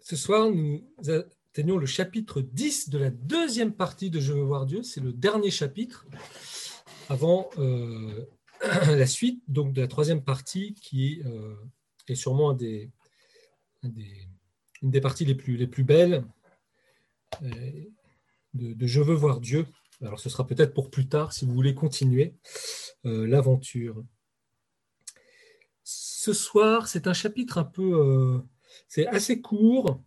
ce soir, nous atteignons le chapitre 10 de la deuxième partie de Je veux voir Dieu. C'est le dernier chapitre avant euh, la suite donc de la troisième partie qui euh, est sûrement des, une des parties les plus, les plus belles euh, de, Je veux voir Dieu. Alors ce sera peut-être pour plus tard si vous voulez continuer l'aventure. Ce soir, c'est un chapitre un peu c'est assez court,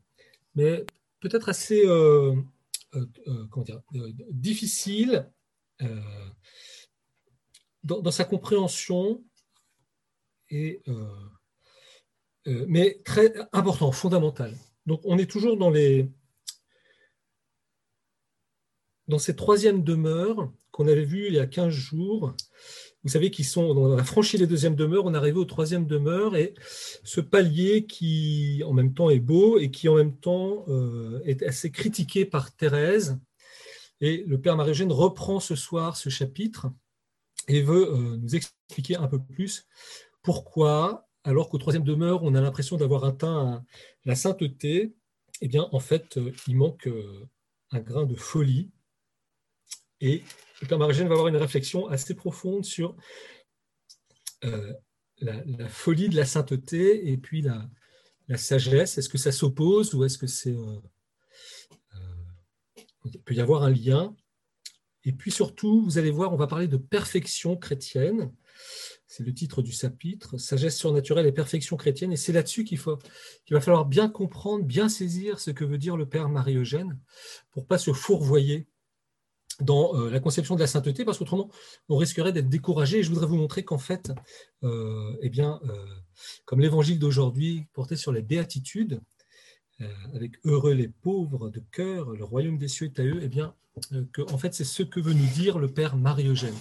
mais peut-être assez euh, euh, euh, difficile dans, sa compréhension, et, mais très important, fondamental. Donc on est toujours dans les dans ces troisièmes demeures qu'on avait vues il y a 15 jours, vous savez qu'ils sont, on a franchi les deuxièmes demeures, on est arrivé aux troisième demeure, et ce palier qui en même temps est beau et qui en même temps euh, est assez critiqué par Thérèse. Et le Père Marie-Eugène reprend ce soir ce chapitre et veut euh, nous expliquer un peu plus pourquoi, alors qu'au troisième demeure, on a l'impression d'avoir atteint la sainteté, eh bien, en fait, euh, il manque un grain de folie. Et le Père Marigène va avoir une réflexion assez profonde sur euh, la, folie de la sainteté et puis la, sagesse. Est-ce que ça s'oppose ou est-ce que c'est. Euh, euh, il peut y avoir un lien. Et puis surtout, vous allez voir, on va parler de perfection chrétienne. C'est le titre du chapitre, sagesse surnaturelle et perfection chrétienne. Et c'est là-dessus qu'il qu'il va falloir bien comprendre, bien saisir ce que veut dire le Père Marie-Eugène pour pas se fourvoyer dans euh, la conception de la sainteté, parce qu'autrement, on risquerait d'être découragé. Et je voudrais vous montrer qu'en fait, euh, eh bien, euh, comme l'évangile d'aujourd'hui portait sur les béatitudes, avec heureux les pauvres de cœur, le royaume des cieux est à eux, eh bien, que, en fait, c'est ce que veut nous dire le Père Marie-Eugène.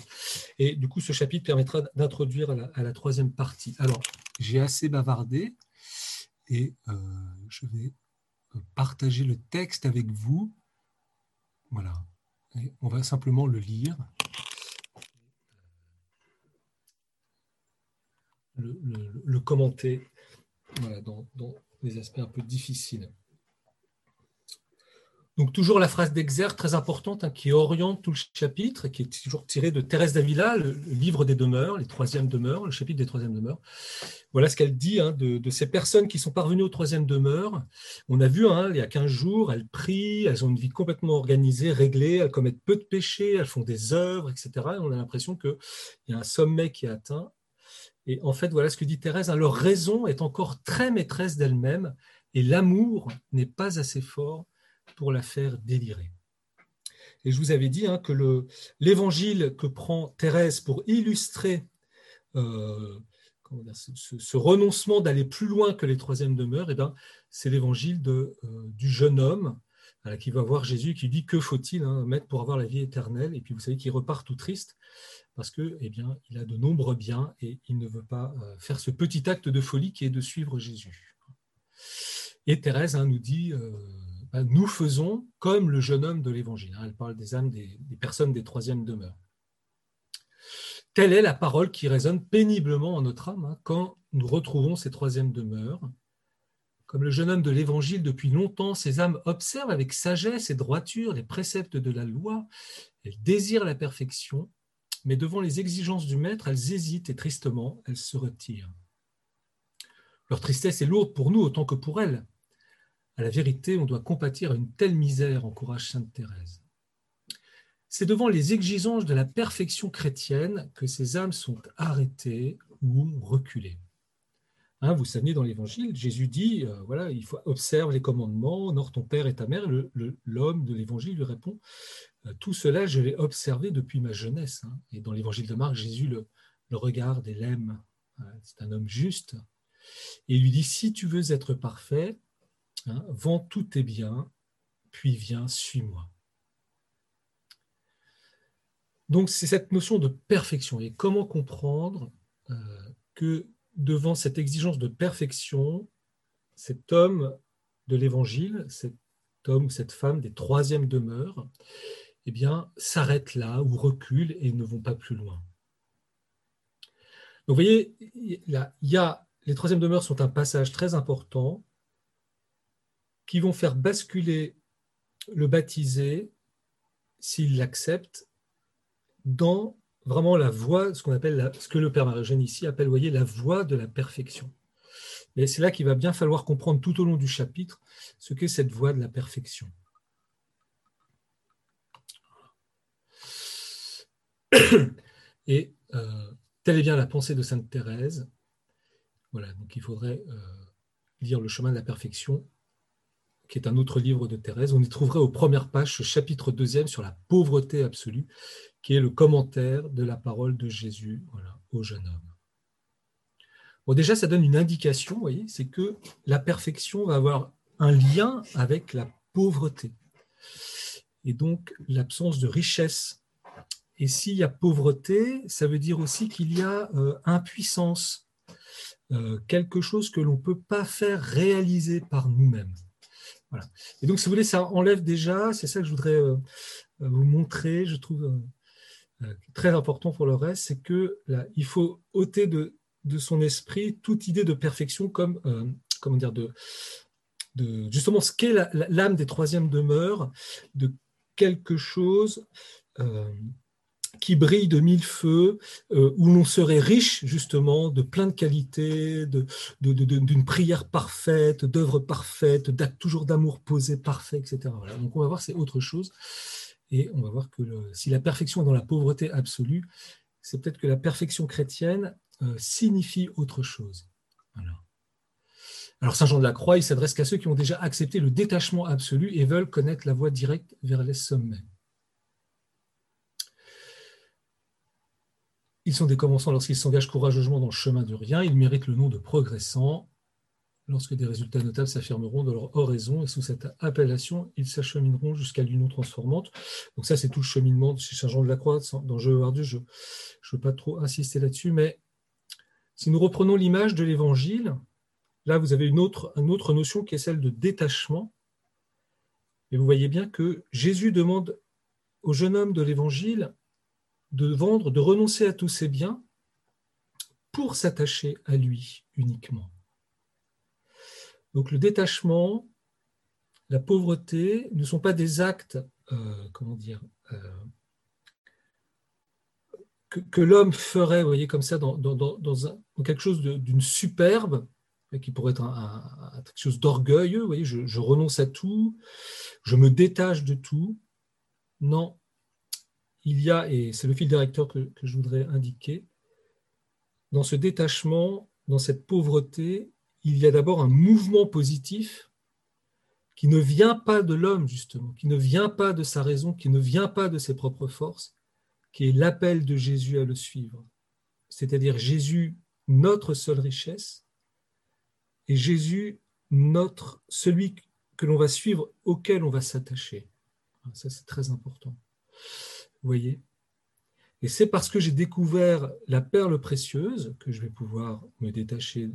Et du coup, ce chapitre permettra d'introduire à, la troisième partie. Alors, j'ai assez bavardé et je vais partager le texte avec vous. Voilà on va simplement le lire. Le, commenter dans, des aspects un peu difficiles. Donc toujours la phrase d'Exergue très importante hein, qui oriente tout le chapitre, qui est toujours tirée de Thérèse d'Avila, le, livre des demeures, les troisièmes demeures, le chapitre des troisièmes demeures. Voilà ce qu'elle dit hein, de, ces personnes qui sont parvenues aux troisième demeures. On a vu hein, il y a 15 jours, elles prient, elles ont une vie complètement organisée, réglée, elles commettent peu de péchés, elles font des œuvres, etc. Et on a l'impression qu'il y a un sommet qui est atteint. Et en fait, voilà ce que dit Thérèse, leur raison est encore très maîtresse d'elle-même et l'amour n'est pas assez fort pour la faire délirer. Et je vous avais dit hein, que l'évangile que prend Thérèse pour illustrer euh, ce, renoncement d'aller plus loin que les troisièmes demeures, eh ben, c'est l'évangile euh, du jeune homme euh, qui va voir Jésus qui dit que faut-il hein, mettre pour avoir la vie éternelle? Et puis vous savez qu'il repart tout triste parce que eh bien, il a de nombreux biens et il ne veut pas faire ce petit acte de folie qui est de suivre Jésus. Et Thérèse hein, nous dit nous faisons comme le jeune homme de l'Évangile. Hein. Elle parle des âmes des, personnes des troisièmes demeures. Telle est la parole qui résonne péniblement en notre âme hein, quand nous retrouvons ces troisièmes demeures. Comme le jeune homme de l'Évangile, depuis longtemps, ces âmes observent avec sagesse et droiture les préceptes de la loi. Elles désirent la perfection, mais devant les exigences du Maître, elles hésitent et tristement, elles se retirent. Leur tristesse est lourde pour nous autant que pour elles. À la vérité, on doit compatir à une telle misère, encourage Sainte Thérèse. C'est devant les exigences de la perfection chrétienne que ces âmes sont arrêtées ou reculées. Hein, vous savez, dans l'Évangile, Jésus dit, euh, voilà, il faut observer les commandements, honore ton père et ta mère. L'homme de l'Évangile lui répond, euh, tout cela, je l'ai observé depuis ma jeunesse. Hein. Et dans l'Évangile de Marc, Jésus le, regarde et l'aime. Hein, c'est un homme juste. Et il lui dit, si tu veux être parfait, Hein, vends tous tes biens, puis viens, suis-moi. Donc c'est cette notion de perfection. Et comment comprendre euh, que devant cette exigence de perfection, cet homme de l'Évangile, cet homme ou cette femme des troisièmes demeures, eh bien, s'arrête là ou recule et ne vont pas plus loin. Donc vous voyez, les troisièmes demeures sont un passage très important qui vont faire basculer le baptisé, s'il l'accepte, dans vraiment la voie, ce qu'on appelle, ce que le Père Marie ici appelle, voyez, la voie de la perfection. Et c'est là qu'il va bien falloir comprendre tout au long du chapitre ce qu'est cette voie de la perfection. Et euh, telle est bien la pensée de Sainte Thérèse. Voilà, donc il faudrait euh, lire Le chemin de la perfection, qui est un autre livre de Thérèse. On y trouverait aux premières pages ce chapitre deuxième sur la pauvreté absolue, qui est le commentaire de la parole de Jésus au jeune homme. Bon, déjà, ça donne une indication, c'est que la perfection va avoir un lien avec la pauvreté. Et donc, l'absence de richesse et s'il y a pauvreté, ça veut dire aussi qu'il y a euh, impuissance, euh, quelque chose que l'on ne peut pas faire réaliser par nous-mêmes. Voilà. Et donc, si vous voulez, ça enlève déjà, c'est ça que je voudrais euh, vous montrer, je trouve très important pour le reste, c'est que là, il faut ôter de, son esprit toute idée de perfection comme, comment dire, de justement ce qu'est l'âme des troisièmes demeures, de quelque chose qui brille de mille feux, euh, où l'on serait riche justement de plein de qualités, d'une prière parfaite, d'œuvres parfaites, d'actes toujours d'amour posé parfait, etc. Donc on va voir c'est autre chose, et on va voir que si la perfection est dans la pauvreté absolue, c'est peut-être que la perfection chrétienne euh, signifie autre chose. Alors Saint Jean de la Croix, il s'adresse qu'à ceux qui ont déjà accepté le détachement absolu et veulent connaître la voie directe vers les sommets. Ils sont des commençants lorsqu'ils s'engagent courageusement dans le chemin du rien. Ils méritent le nom de progressants. Lorsque des résultats notables s'affirmeront de leur oraison et sous cette appellation, ils s'achemineront jusqu'à l'union transformante. Donc ça, c'est tout le cheminement chez Saint Jean de la Croix. Dans Je veux Dieu, je ne veux pas trop insister là-dessus, mais si nous reprenons l'image de l'Évangile, là, vous avez une autre notion qui est celle de détachement. Et vous voyez bien que Jésus demande au jeune homme de l'Évangile de vendre, de renoncer à tous ses biens pour s'attacher à lui uniquement. Donc le détachement, la pauvreté ne sont pas des actes, euh, comment dire, euh, que, l'homme ferait, vous voyez, comme ça, dans, quelque chose d'une superbe, qui pourrait être quelque chose d'orgueilleux, voyez, je renonce à tout, je me détache de tout. Non, il y a, et c'est le fil directeur que, je voudrais indiquer, dans ce détachement, dans cette pauvreté, il y a d'abord un mouvement positif qui ne vient pas de l'homme, justement, qui ne vient pas de sa raison, qui ne vient pas de ses propres forces, qui est l'appel de Jésus à le suivre. C'est-à-dire Jésus, notre seule richesse, et Jésus, notre, celui que l'on va suivre, auquel on va s'attacher. Ça, c'est très important. Vous voyez Et c'est parce que j'ai découvert la perle précieuse que je vais pouvoir me détacher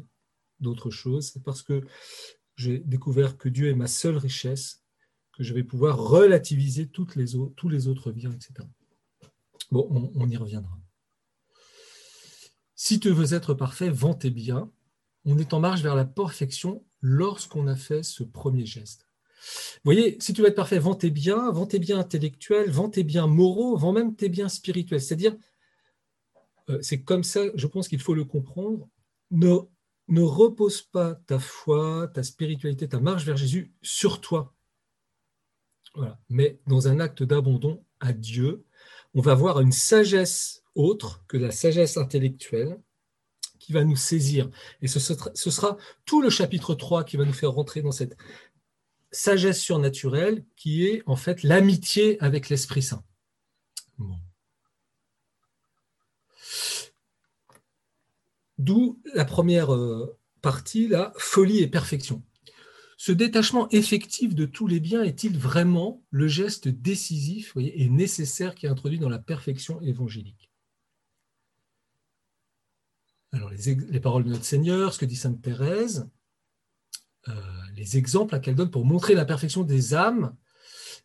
d'autres choses. C'est parce que j'ai découvert que Dieu est ma seule richesse que je vais pouvoir relativiser toutes les autres, tous les autres biens, etc. Bon, on, on, y reviendra. Si tu veux être parfait, vends tes biens. On est en marche vers la perfection lorsqu'on a fait ce premier geste. Vous voyez, si tu veux être parfait, vends tes biens, vends tes biens intellectuels, vends tes biens moraux, vends même tes biens spirituels. C'est-à-dire, euh, c'est comme ça, je pense qu'il faut le comprendre. Ne, ne repose pas ta foi, ta spiritualité, ta marche vers Jésus sur toi. Voilà. Mais dans un acte d'abandon à Dieu, on va voir une sagesse autre que la sagesse intellectuelle qui va nous saisir. Et ce sera, ce sera tout le chapitre 3 qui va nous faire rentrer dans cette sagesse surnaturelle qui est en fait l'amitié avec l'Esprit Saint. D'où la première euh, partie, la folie et perfection. Ce détachement effectif de tous les biens est-il vraiment le geste décisif et nécessaire qui est introduit dans la perfection évangélique? Alors, les, les, paroles de notre Seigneur, ce que dit Sainte Thérèse, les exemples qu'elle donne pour montrer la perfection des âmes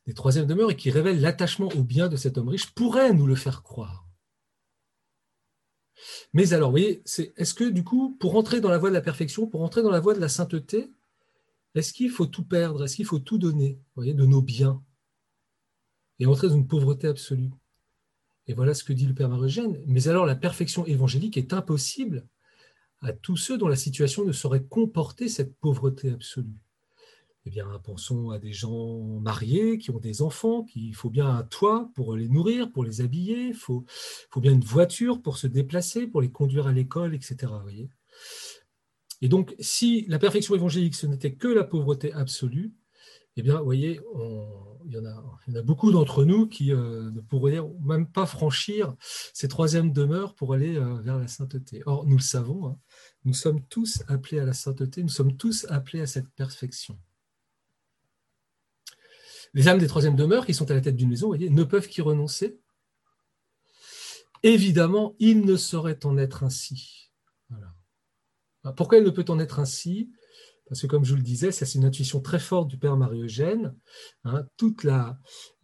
des troisièmes demeures et qui révèlent l'attachement au bien de cet homme riche pourraient nous le faire croire. Mais alors, vous voyez, est-ce que du coup, pour entrer dans la voie de la perfection, pour entrer dans la voie de la sainteté, Est-ce qu'il faut tout perdre Est-ce qu'il faut tout donner de nos biens et entrer dans une pauvreté absolue? Et voilà ce que dit le Père Marogène. Mais alors la perfection évangélique est impossible à tous ceux dont la situation ne saurait comporter cette pauvreté absolue. Eh bien, pensons à des gens mariés qui ont des enfants, qu'il faut bien un toit pour les nourrir, pour les habiller, il faut, bien une voiture pour se déplacer, pour les conduire à l'école, etc. Voyez et donc, si la perfection évangélique, ce n'était que la pauvreté absolue, eh bien, vous voyez, il, y en a, beaucoup d'entre nous qui euh, ne pourraient même pas franchir ces troisièmes demeures pour aller euh, vers la sainteté. Or, nous le savons, hein, nous sommes tous appelés à la sainteté, nous sommes tous appelés à cette perfection. Les âmes des troisièmes demeures, qui sont à la tête d'une maison, ne peuvent qu'y renoncer. Évidemment, il ne saurait en être ainsi. Pourquoi il ne peut en être ainsi? Parce que, comme je vous le disais, c'est une intuition très forte du Père Marie-Eugène. Hein. toute la,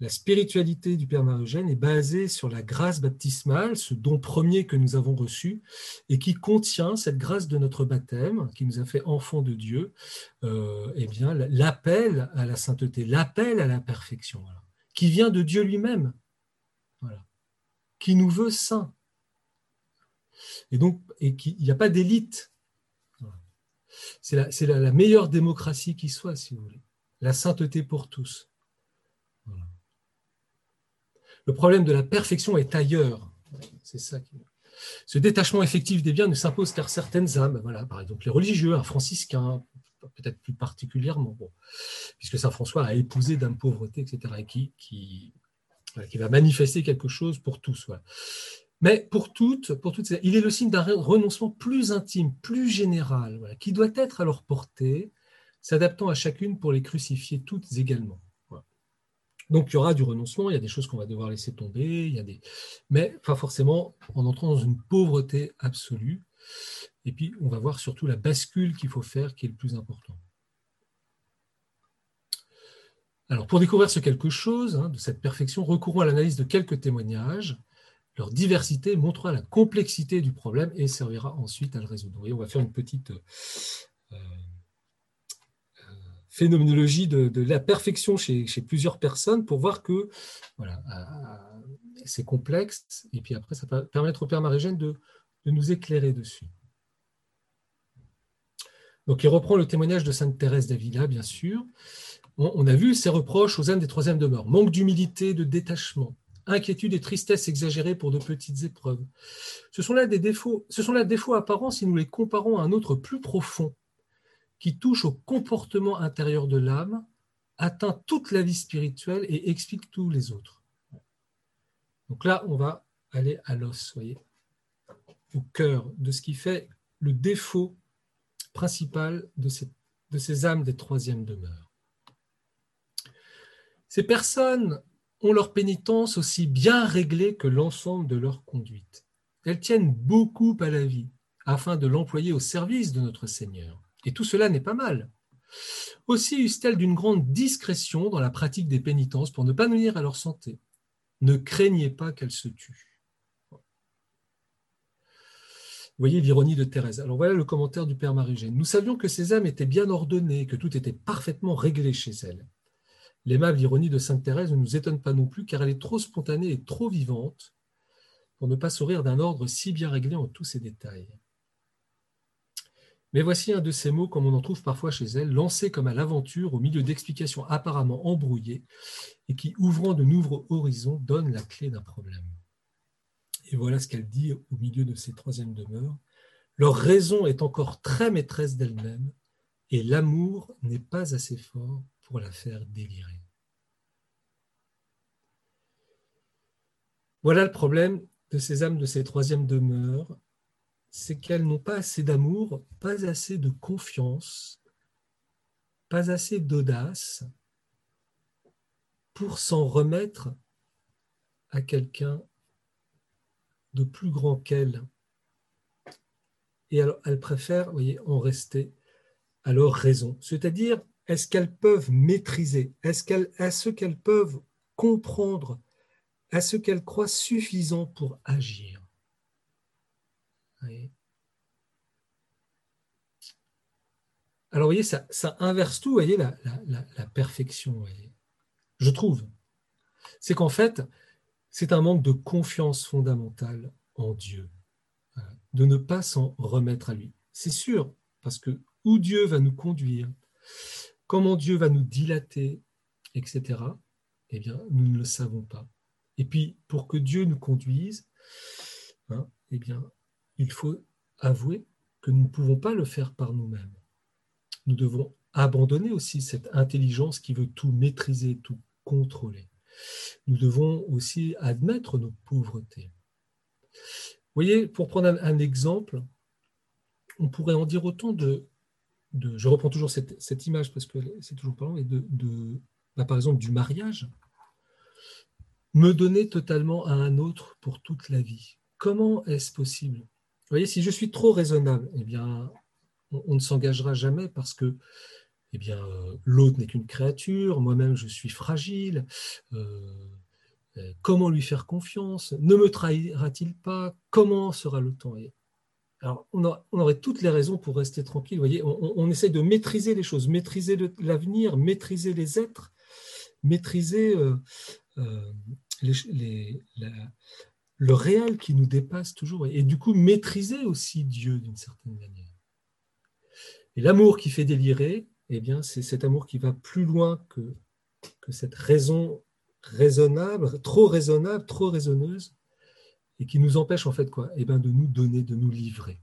spiritualité du Père Marie-Eugène est basée sur la grâce baptismale, ce don premier que nous avons reçu, et qui contient cette grâce de notre baptême, qui nous a fait enfants de Dieu, euh, eh bien l'appel à la sainteté, l'appel à la perfection, qui vient de Dieu lui-même, qui nous veut saints. Et donc, il n'y a pas d'élite c'est la, meilleure démocratie qui soit, si vous voulez. La sainteté pour tous. Le problème de la perfection est ailleurs. C'est ça Ce détachement effectif des biens ne s'impose qu'à certaines âmes. Par exemple, les religieux, un franciscain, peut-être plus particulièrement, puisque Saint François a épousé d'âme pauvreté, etc., et qui, qui, qui, va manifester quelque chose pour tous. Voilà. Mais pour toutes, pour toutes il est le signe d'un renoncement plus intime, plus général, qui doit être à leur portée, s'adaptant à chacune pour les crucifier toutes également. Donc il y aura du renoncement, il y a des choses qu'on va devoir laisser tomber, il y a des... mais pas forcément en entrant dans une pauvreté absolue. Et puis on va voir surtout la bascule qu'il faut faire qui est le plus important. Alors pour découvrir ce quelque chose hein, de cette perfection, recourons à l'analyse de quelques témoignages leur diversité montrera la complexité du problème et servira ensuite à le résoudre. on va faire une petite euh, euh, phénoménologie de, la perfection chez, plusieurs personnes pour voir que voilà, c'est complexe et puis après ça va permettre au Père Marigène de, de nous éclairer dessus. Donc il reprend le témoignage de Sainte Thérèse d'Avila, bien sûr. On, a vu ses reproches aux âmes des troisièmes demeures, manque d'humilité, de détachement, inquiétude et tristesse exagérée pour de petites épreuves. Ce sont là des défauts, ce sont là des défauts apparents si nous les comparons à un autre plus profond, qui touche au comportement intérieur de l'âme, atteint toute la vie spirituelle et explique tous les autres. Donc là, on va aller à l'os, voyez, au cœur de ce qui fait le défaut principal de ces, de ces âmes des troisièmes demeures. Ces personnes ont leur pénitence aussi bien réglée que l'ensemble de leur conduite. Elles tiennent beaucoup à la vie afin de l'employer au service de notre Seigneur. Et tout cela n'est pas mal. Aussi usent-elles d'une grande discrétion dans la pratique des pénitences pour ne pas nuire à leur santé. Ne craignez pas qu'elles se tuent. Voyez l'ironie de Thérèse. Alors voilà le commentaire du Père Marigène. Nous savions que ces âmes étaient bien ordonnées, que tout était parfaitement réglé chez elles. L'aimable ironie de Sainte Thérèse ne nous étonne pas non plus car elle est trop spontanée et trop vivante pour ne pas sourire d'un ordre si bien réglé en tous ses détails. Mais voici un de ces mots comme on en trouve parfois chez elle, lancé comme à l'aventure au milieu d'explications apparemment embrouillées et qui, ouvrant de nouveaux horizons, donne la clé d'un problème. Et voilà ce qu'elle dit au milieu de ces troisièmes demeures. Leur raison est encore très maîtresse d'elle-même et l'amour n'est pas assez fort pour la faire délirer. Voilà le problème de ces âmes de ces troisièmes demeures, c'est qu'elles n'ont pas assez d'amour, pas assez de confiance, pas assez d'audace pour s'en remettre à quelqu'un de plus grand qu'elles. Et alors, elles préfèrent, voyez, en rester à leur raison, c'est-à-dire est-ce qu'elles peuvent maîtriser? Est-ce qu'elles, ce qu'elles peuvent comprendre À ce qu'elles croient suffisant pour agir alors, vous voyez, ça, inverse tout, vous voyez, la, perfection, je trouve. C'est qu'en fait, c'est un manque de confiance fondamentale en Dieu, de ne pas s'en remettre à lui. C'est sûr, parce que où Dieu va nous conduire, comment Dieu va nous dilater, etc., eh bien, nous ne le savons pas. Et puis, pour que Dieu nous conduise, hein, eh bien, il faut avouer que nous ne pouvons pas le faire par nous-mêmes nous devons abandonner aussi cette intelligence qui veut tout maîtriser, tout contrôler. Nous devons aussi admettre nos pauvretés. Vous voyez, pour prendre un, exemple, on pourrait en dire autant de, je reprends toujours cette, image parce que c'est toujours parlant, et de, bah, par exemple du mariage, me donner totalement à un autre pour toute la vie. Comment est-ce possible? Vous voyez, si je suis trop raisonnable, eh bien, on, ne s'engagera jamais parce que eh bien, euh, l'autre n'est qu'une créature, moi-même je suis fragile. Euh, euh, comment lui faire confiance? Ne me trahira-t-il pas? Comment sera le temps? Alors, on, aurait toutes les raisons pour rester tranquille. Vous voyez, on, essaie de maîtriser les choses, maîtriser l'avenir, maîtriser les êtres, maîtriser le réel qui nous dépasse toujours, et du coup maîtriser aussi Dieu d'une certaine manière. Et l'amour qui fait délirer, eh bien, c'est cet amour qui va plus loin que, que cette raison raisonnable, trop raisonnable, trop raisonneuse, et qui nous empêche en fait quoi Eh bien, de nous donner, de nous livrer.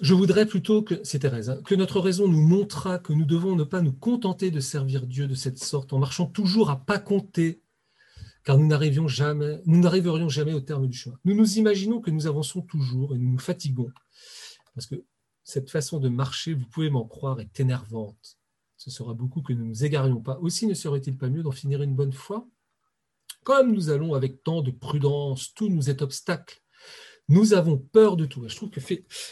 Je voudrais plutôt que, c'est Thérèse, hein, que notre raison nous montrera que nous devons ne pas nous contenter de servir Dieu de cette sorte, en marchant toujours à pas compter car nous nous n'arriverions jamais au terme du chemin. Nous nous imaginons que nous avançons toujours et nous nous fatiguons, parce que cette façon de marcher, vous pouvez m'en croire, est énervante. Ce sera beaucoup que nous ne nous égarions pas. Aussi ne serait-il pas mieux d'en finir une bonne fois? Comme nous allons avec tant de prudence, tout nous est obstacle. Nous avons peur de tout. je trouve que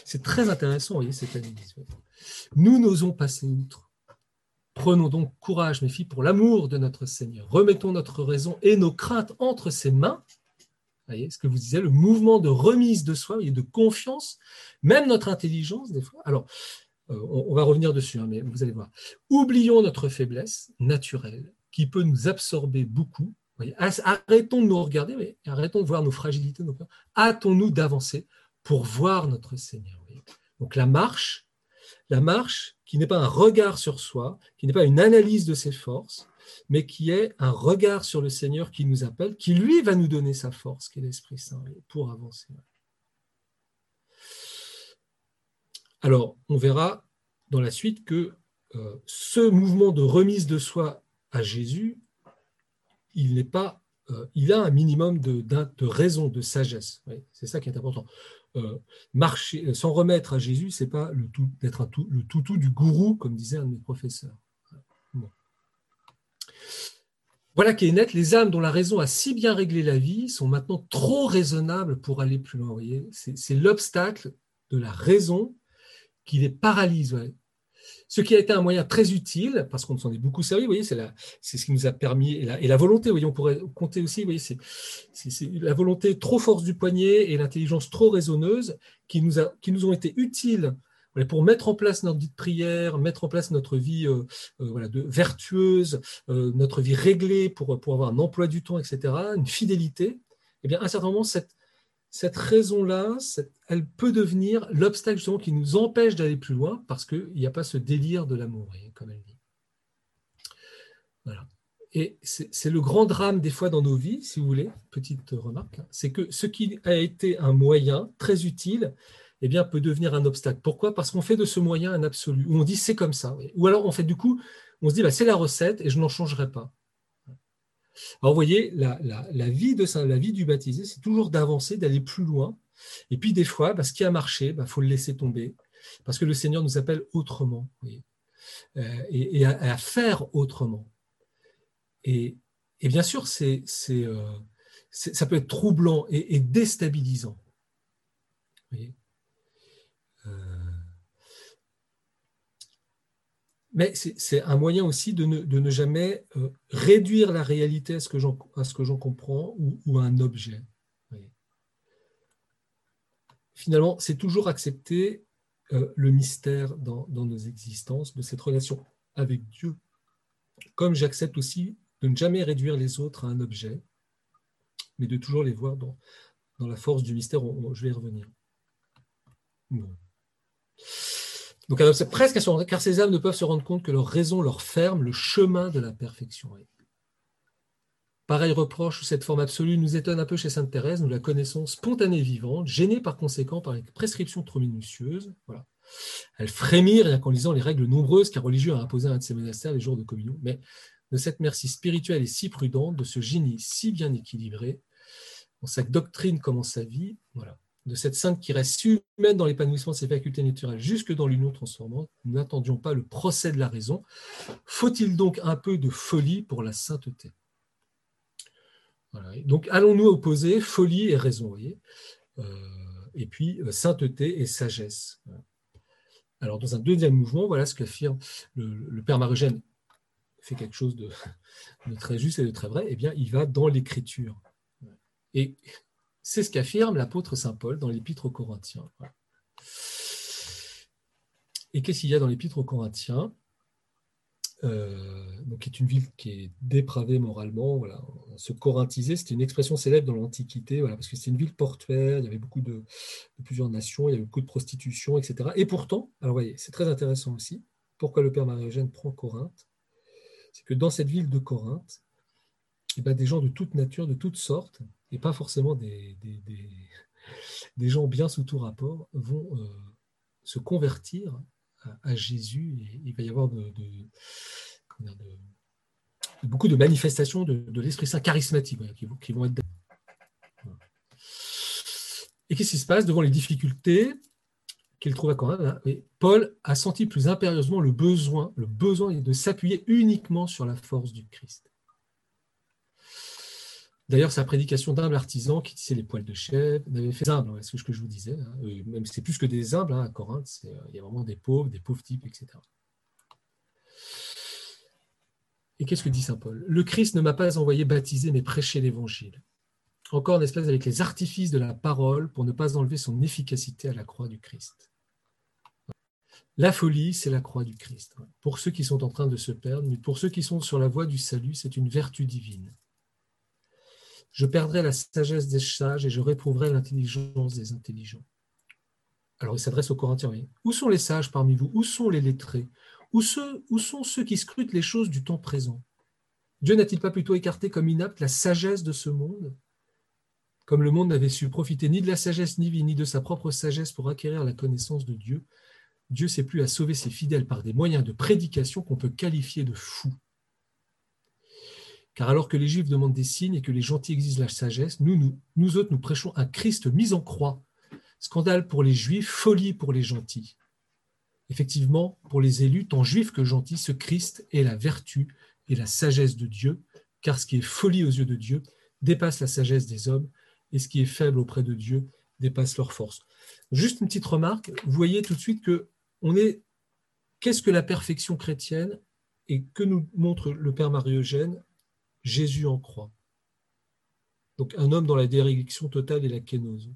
c'est très intéressant, vous voyez, cette analyse. Nous n'osons passer outre. Prenons donc courage, mes filles, pour l'amour de notre Seigneur. Remettons notre raison et nos craintes entre ses mains. Vous voyez ce que vous disiez, le mouvement de remise de soi et de confiance, même notre intelligence, des fois. Alors, euh, on, va revenir dessus, hein, mais vous allez voir. Oublions notre faiblesse naturelle qui peut nous absorber beaucoup. Arrêtons de nous regarder, arrêtons de voir nos fragilités, nos peurs. Hâtons-nous d'avancer pour voir notre Seigneur. Donc la marche, la marche qui n'est pas un regard sur soi, qui n'est pas une analyse de ses forces, mais qui est un regard sur le Seigneur qui nous appelle, qui lui va nous donner sa force, qui est l'Esprit Saint, pour avancer. Alors, on verra dans la suite que euh, ce mouvement de remise de soi à Jésus, il n'est pas, euh, il a un minimum de, raison, de sagesse. c'est ça qui est important. Euh, marcher, euh, s'en remettre à Jésus, c'est pas le tout d'être tout, le toutou du gourou, comme disait un de mes professeurs. Voilà qui est net, les âmes dont la raison a si bien réglé la vie sont maintenant trop raisonnables pour aller plus loin. C'est l'obstacle de la raison qui les paralyse ce qui a été un moyen très utile, parce qu'on s'en est beaucoup servi, vous voyez, c'est, ce qui nous a permis, et la, volonté, vous voyez, on pourrait compter aussi, vous voyez, c'est, la volonté trop force du poignet et l'intelligence trop raisonneuse qui nous, a, qui nous ont été utiles pour mettre en place notre vie de prière, mettre en place notre vie euh, euh, voilà, de vertueuse, euh, notre vie réglée pour, pour avoir un emploi du temps, etc., une fidélité, eh bien, à un certain moment, cette, cette raison-là, elle peut devenir l'obstacle qui nous empêche d'aller plus loin parce qu'il n'y a pas ce délire de l'amour, comme elle dit. Voilà. Et c'est le grand drame des fois dans nos vies, si vous voulez, petite remarque, hein, c'est que ce qui a été un moyen très utile, eh bien, peut devenir un obstacle. Pourquoi? Parce qu'on fait de ce moyen un absolu, ou on dit c'est comme ça. Ou alors, on fait du coup, on se dit bah, c'est la recette et je n'en changerai pas. Alors, vous voyez, la, vie, de, la vie du baptisé, c'est toujours d'avancer, d'aller plus loin. Et puis, des fois, bah, ce qui a marché, il bah, faut le laisser tomber. Parce que le Seigneur nous appelle autrement. Euh, et, à, faire autrement. Et, bien sûr, c'est, euh, ça peut être troublant et, déstabilisant. Vous voyez mais c'est un moyen aussi de ne, jamais euh, réduire la réalité à ce que j'en comprends ou, à un objet. Finalement, c'est toujours accepter euh, le mystère dans, nos existences, de cette relation avec Dieu. Comme j'accepte aussi de ne jamais réduire les autres à un objet, mais de toujours les voir dans, dans la force du mystère. je vais y revenir. Donc, presque assurant, car ces âmes ne peuvent se rendre compte que leur raison leur ferme le chemin de la perfection. Pareil reproche ou cette forme absolue nous étonne un peu chez Sainte Thérèse, nous la connaissons spontanée vivante, gênée par conséquent par les prescriptions trop minutieuses. Voilà. Elle frémit rien qu'en lisant les règles nombreuses qu'un religieux a imposées à un de ses monastères les jours de communion. Mais de cette merci spirituelle et si prudente, de ce génie si bien équilibré, en sa doctrine comme en sa vie, voilà, de cette sainte qui reste humaine dans l'épanouissement de ses facultés naturelles jusque dans l'union transformante, nous n'attendions pas le procès de la raison. Faut-il donc un peu de folie pour la sainteté? Donc, allons-nous opposer folie et raison, voyez? Euh, Et puis, euh, sainteté et sagesse. Alors, dans un deuxième mouvement, voilà ce qu'affirme le, Père Marugène fait quelque chose de, très juste et de très vrai, eh bien, il va dans l'écriture. Et c'est ce qu'affirme l'apôtre Saint Paul dans l'Épître aux Corinthiens. Et qu'est-ce qu'il y a dans l'Épître aux Corinthiens? Euh, une ville qui est dépravée moralement. Voilà. Se corinthiser, c'était une expression célèbre dans l'Antiquité, parce que c'était une ville portuaire, il y avait beaucoup de, plusieurs nations, il y avait beaucoup de prostitution, etc. Et pourtant, alors voyez, c'est très intéressant aussi, pourquoi le Père Marie-Eugène prend Corinthe, c'est que dans cette ville de Corinthe, eh ben, des gens de toute nature, de toutes sortes, et pas forcément des, gens bien sous tout rapport, vont euh, se convertir à, Jésus. Et il va y avoir beaucoup de manifestations de, l'Esprit Saint charismatique qui, vont, être. Et qu'est-ce qui se passe devant les difficultés qu'il trouve à Corinthe hein, Paul a senti plus impérieusement le besoin, le besoin de s'appuyer uniquement sur la force du Christ. D'ailleurs, sa prédication d'humble artisan qui tissait les poils de chèvre, avait fait humble, c'est ce que je vous disais. Hein. Même c'est plus que des humbles hein, à Corinthe, euh, il y a vraiment des pauvres, des pauvres types, etc. Et qu'est-ce que dit saint Paul? Le Christ ne m'a pas envoyé baptiser, mais prêcher l'évangile. Encore une espèce avec les artifices de la parole pour ne pas enlever son efficacité à la croix du Christ. La folie, c'est la croix du Christ. Pour ceux qui sont en train de se perdre, mais pour ceux qui sont sur la voie du salut, c'est une vertu divine. Je perdrai la sagesse des sages et je réprouverai l'intelligence des intelligents. Alors il s'adresse aux Corinthiens. Où sont les sages parmi vous? Où sont les lettrés? Où, sont ceux qui scrutent les choses du temps présent? Dieu n'a-t-il pas plutôt écarté comme inapte la sagesse de ce monde? Comme le monde n'avait su profiter ni de la sagesse ni ni de sa propre sagesse pour acquérir la connaissance de Dieu, Dieu s'est plus à sauver ses fidèles par des moyens de prédication qu'on peut qualifier de fous. Car alors que les Juifs demandent des signes et que les gentils exigent la sagesse, nous, autres, nous prêchons un Christ mis en croix. Scandale pour les Juifs, folie pour les gentils. Effectivement, pour les élus, tant juifs que gentils, ce Christ est la vertu et la sagesse de Dieu, car ce qui est folie aux yeux de Dieu dépasse la sagesse des hommes, et ce qui est faible auprès de Dieu dépasse leur force. Juste une petite remarque, vous voyez tout de suite que on est qu'est-ce que la perfection chrétienne et que nous montre le Père Marie-Eugène Jésus en croix. Donc un homme dans la dérédiction totale et la kénose.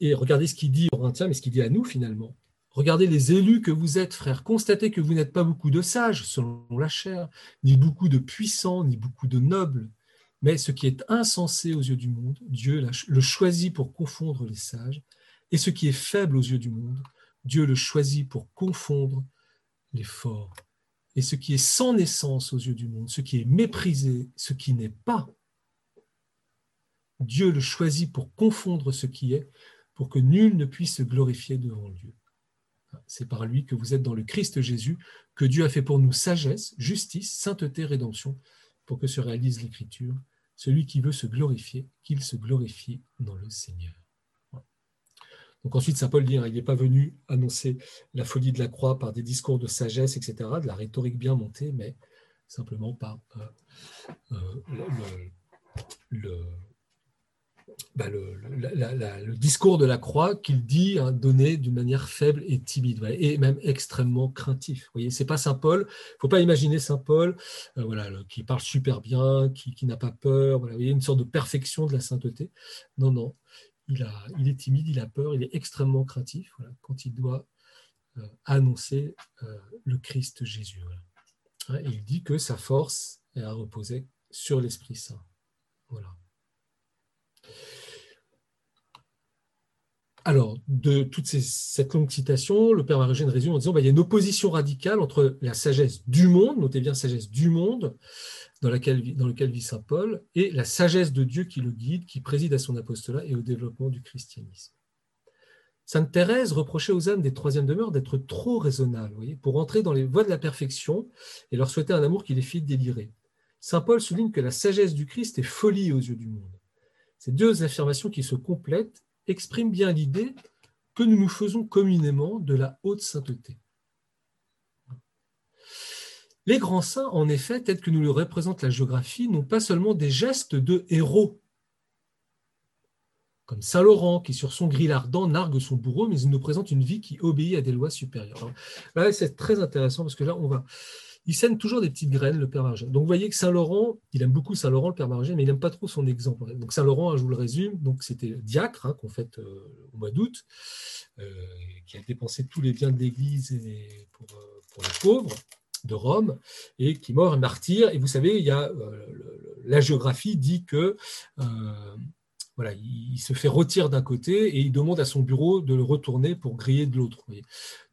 Et regardez ce qu'il dit aux Corinthiens, mais ce qu'il dit à nous finalement. Regardez les élus que vous êtes, frères. Constatez que vous n'êtes pas beaucoup de sages, selon la chair, ni beaucoup de puissants, ni beaucoup de nobles. Mais ce qui est insensé aux yeux du monde, Dieu le choisit pour confondre les sages. Et ce qui est faible aux yeux du monde, Dieu le choisit pour confondre les forts et ce qui est sans naissance aux yeux du monde, ce qui est méprisé, ce qui n'est pas. Dieu le choisit pour confondre ce qui est, pour que nul ne puisse se glorifier devant Dieu. C'est par lui que vous êtes dans le Christ Jésus, que Dieu a fait pour nous sagesse, justice, sainteté, rédemption, pour que se réalise l'Écriture. Celui qui veut se glorifier, qu'il se glorifie dans le Seigneur. Donc ensuite, Saint Paul dit, hein, il n'est pas venu annoncer la folie de la croix par des discours de sagesse, etc., de la rhétorique bien montée, mais simplement par le, discours de la croix qu'il dit hein, donné d'une manière faible et timide, et même extrêmement craintif. Vous voyez, c'est pas Saint Paul. Faut pas imaginer Saint Paul, euh, voilà, qui parle super bien, qui, n'a pas peur. Voilà, vous voyez, une sorte de perfection de la sainteté. Non, non il, est timide, il a peur, il est extrêmement craintif quand il doit annoncer le Christ Jésus. il dit que sa force est à reposer sur l'Esprit Saint. Voilà. Alors, de toute cette longue citation, le Père Marugène résume en disant qu'il bah, y a une opposition radicale entre la sagesse du monde, notez bien sagesse du monde, dans, laquelle, lequel vit Saint Paul, et la sagesse de Dieu qui le guide, qui préside à son apostolat et au développement du christianisme. Sainte Thérèse reprochait aux âmes des troisièmes demeures d'être trop raisonnables, pour entrer dans les voies de la perfection et leur souhaiter un amour qui les fit délirer. Saint Paul souligne que la sagesse du Christ est folie aux yeux du monde. Ces deux affirmations qui se complètent exprime bien l'idée que nous nous faisons communément de la haute sainteté. Les grands saints, en effet, tels que nous le représente la géographie, n'ont pas seulement des gestes de héros, comme Saint Laurent qui, sur son grill ardent, nargue son bourreau, mais il nous présente une vie qui obéit à des lois supérieures. là, c'est très intéressant parce que là, on va, il sème toujours des petites graines, le Père Margène. Donc vous voyez que Saint-Laurent, il aime beaucoup Saint-Laurent, le Père Margène, mais il n'aime pas trop son exemple. Donc Saint-Laurent, je vous le résume, donc c'était diacre hein, qu'on fête euh, au mois d'août, euh, qui a dépensé tous les biens de l'Église pour, euh, pour, les pauvres de Rome, et qui mort martyr. Et vous savez, il y a, la géographie dit que il, se fait retirer d'un côté et il demande à son bureau de le retourner pour griller de l'autre.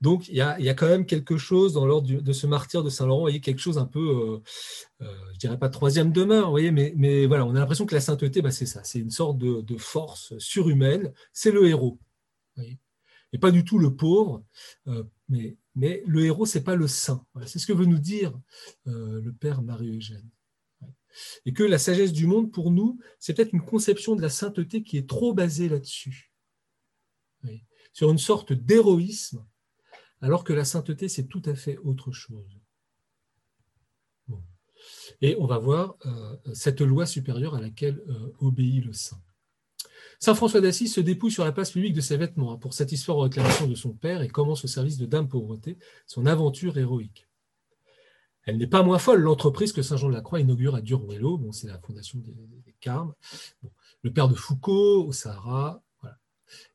Donc il y, a, quand même quelque chose dans l'ordre de ce martyr de Saint-Laurent, quelque chose un peu, euh, euh, je dirais pas troisième demeure, voyez, mais, voilà, on a l'impression que la sainteté, bah, c'est ça, c'est une sorte de, force surhumaine, c'est le héros. et pas du tout le pauvre, euh, mais, le héros, c'est pas le saint. c'est ce que veut nous dire le père Marie-Eugène et que la sagesse du monde, pour nous, c'est peut-être une conception de la sainteté qui est trop basée là-dessus, sur une sorte d'héroïsme, alors que la sainteté, c'est tout à fait autre chose. Et on va voir euh, cette loi supérieure à laquelle euh, obéit le saint. Saint François d'Assise se dépouille sur la place publique de ses vêtements hein, pour satisfaire aux réclamations de son père et commence au service de Dame Pauvreté son aventure héroïque. Elle n'est pas moins folle, l'entreprise que Saint Jean de la Croix inaugure à Duruelo, bon, c'est la fondation des, Carmes, le père de Foucault au Sahara,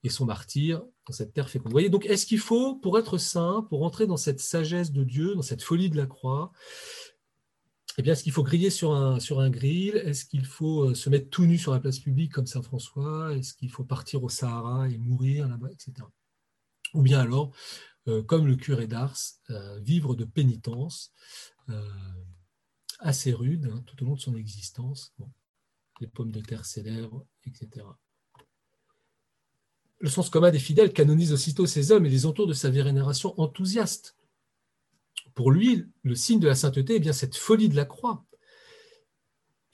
et son martyr dans cette terre féconde. Vous donc est-ce qu'il faut, pour être saint, pour entrer dans cette sagesse de Dieu, dans cette folie de la croix, eh est-ce qu'il faut griller sur un, sur un grill? Est-ce qu'il faut euh, se mettre tout nu sur la place publique comme Saint François? Est-ce qu'il faut partir au Sahara et mourir là-bas, etc. Ou bien alors, comme le curé d'Ars, euh, vivre de pénitence euh, assez rude hein, tout au long de son existence. les pommes de terre célèbres, etc. Le sens commun des fidèles canonise aussitôt ces hommes et les entoure de sa vénération enthousiaste. Pour lui, le signe de la sainteté est bien cette folie de la croix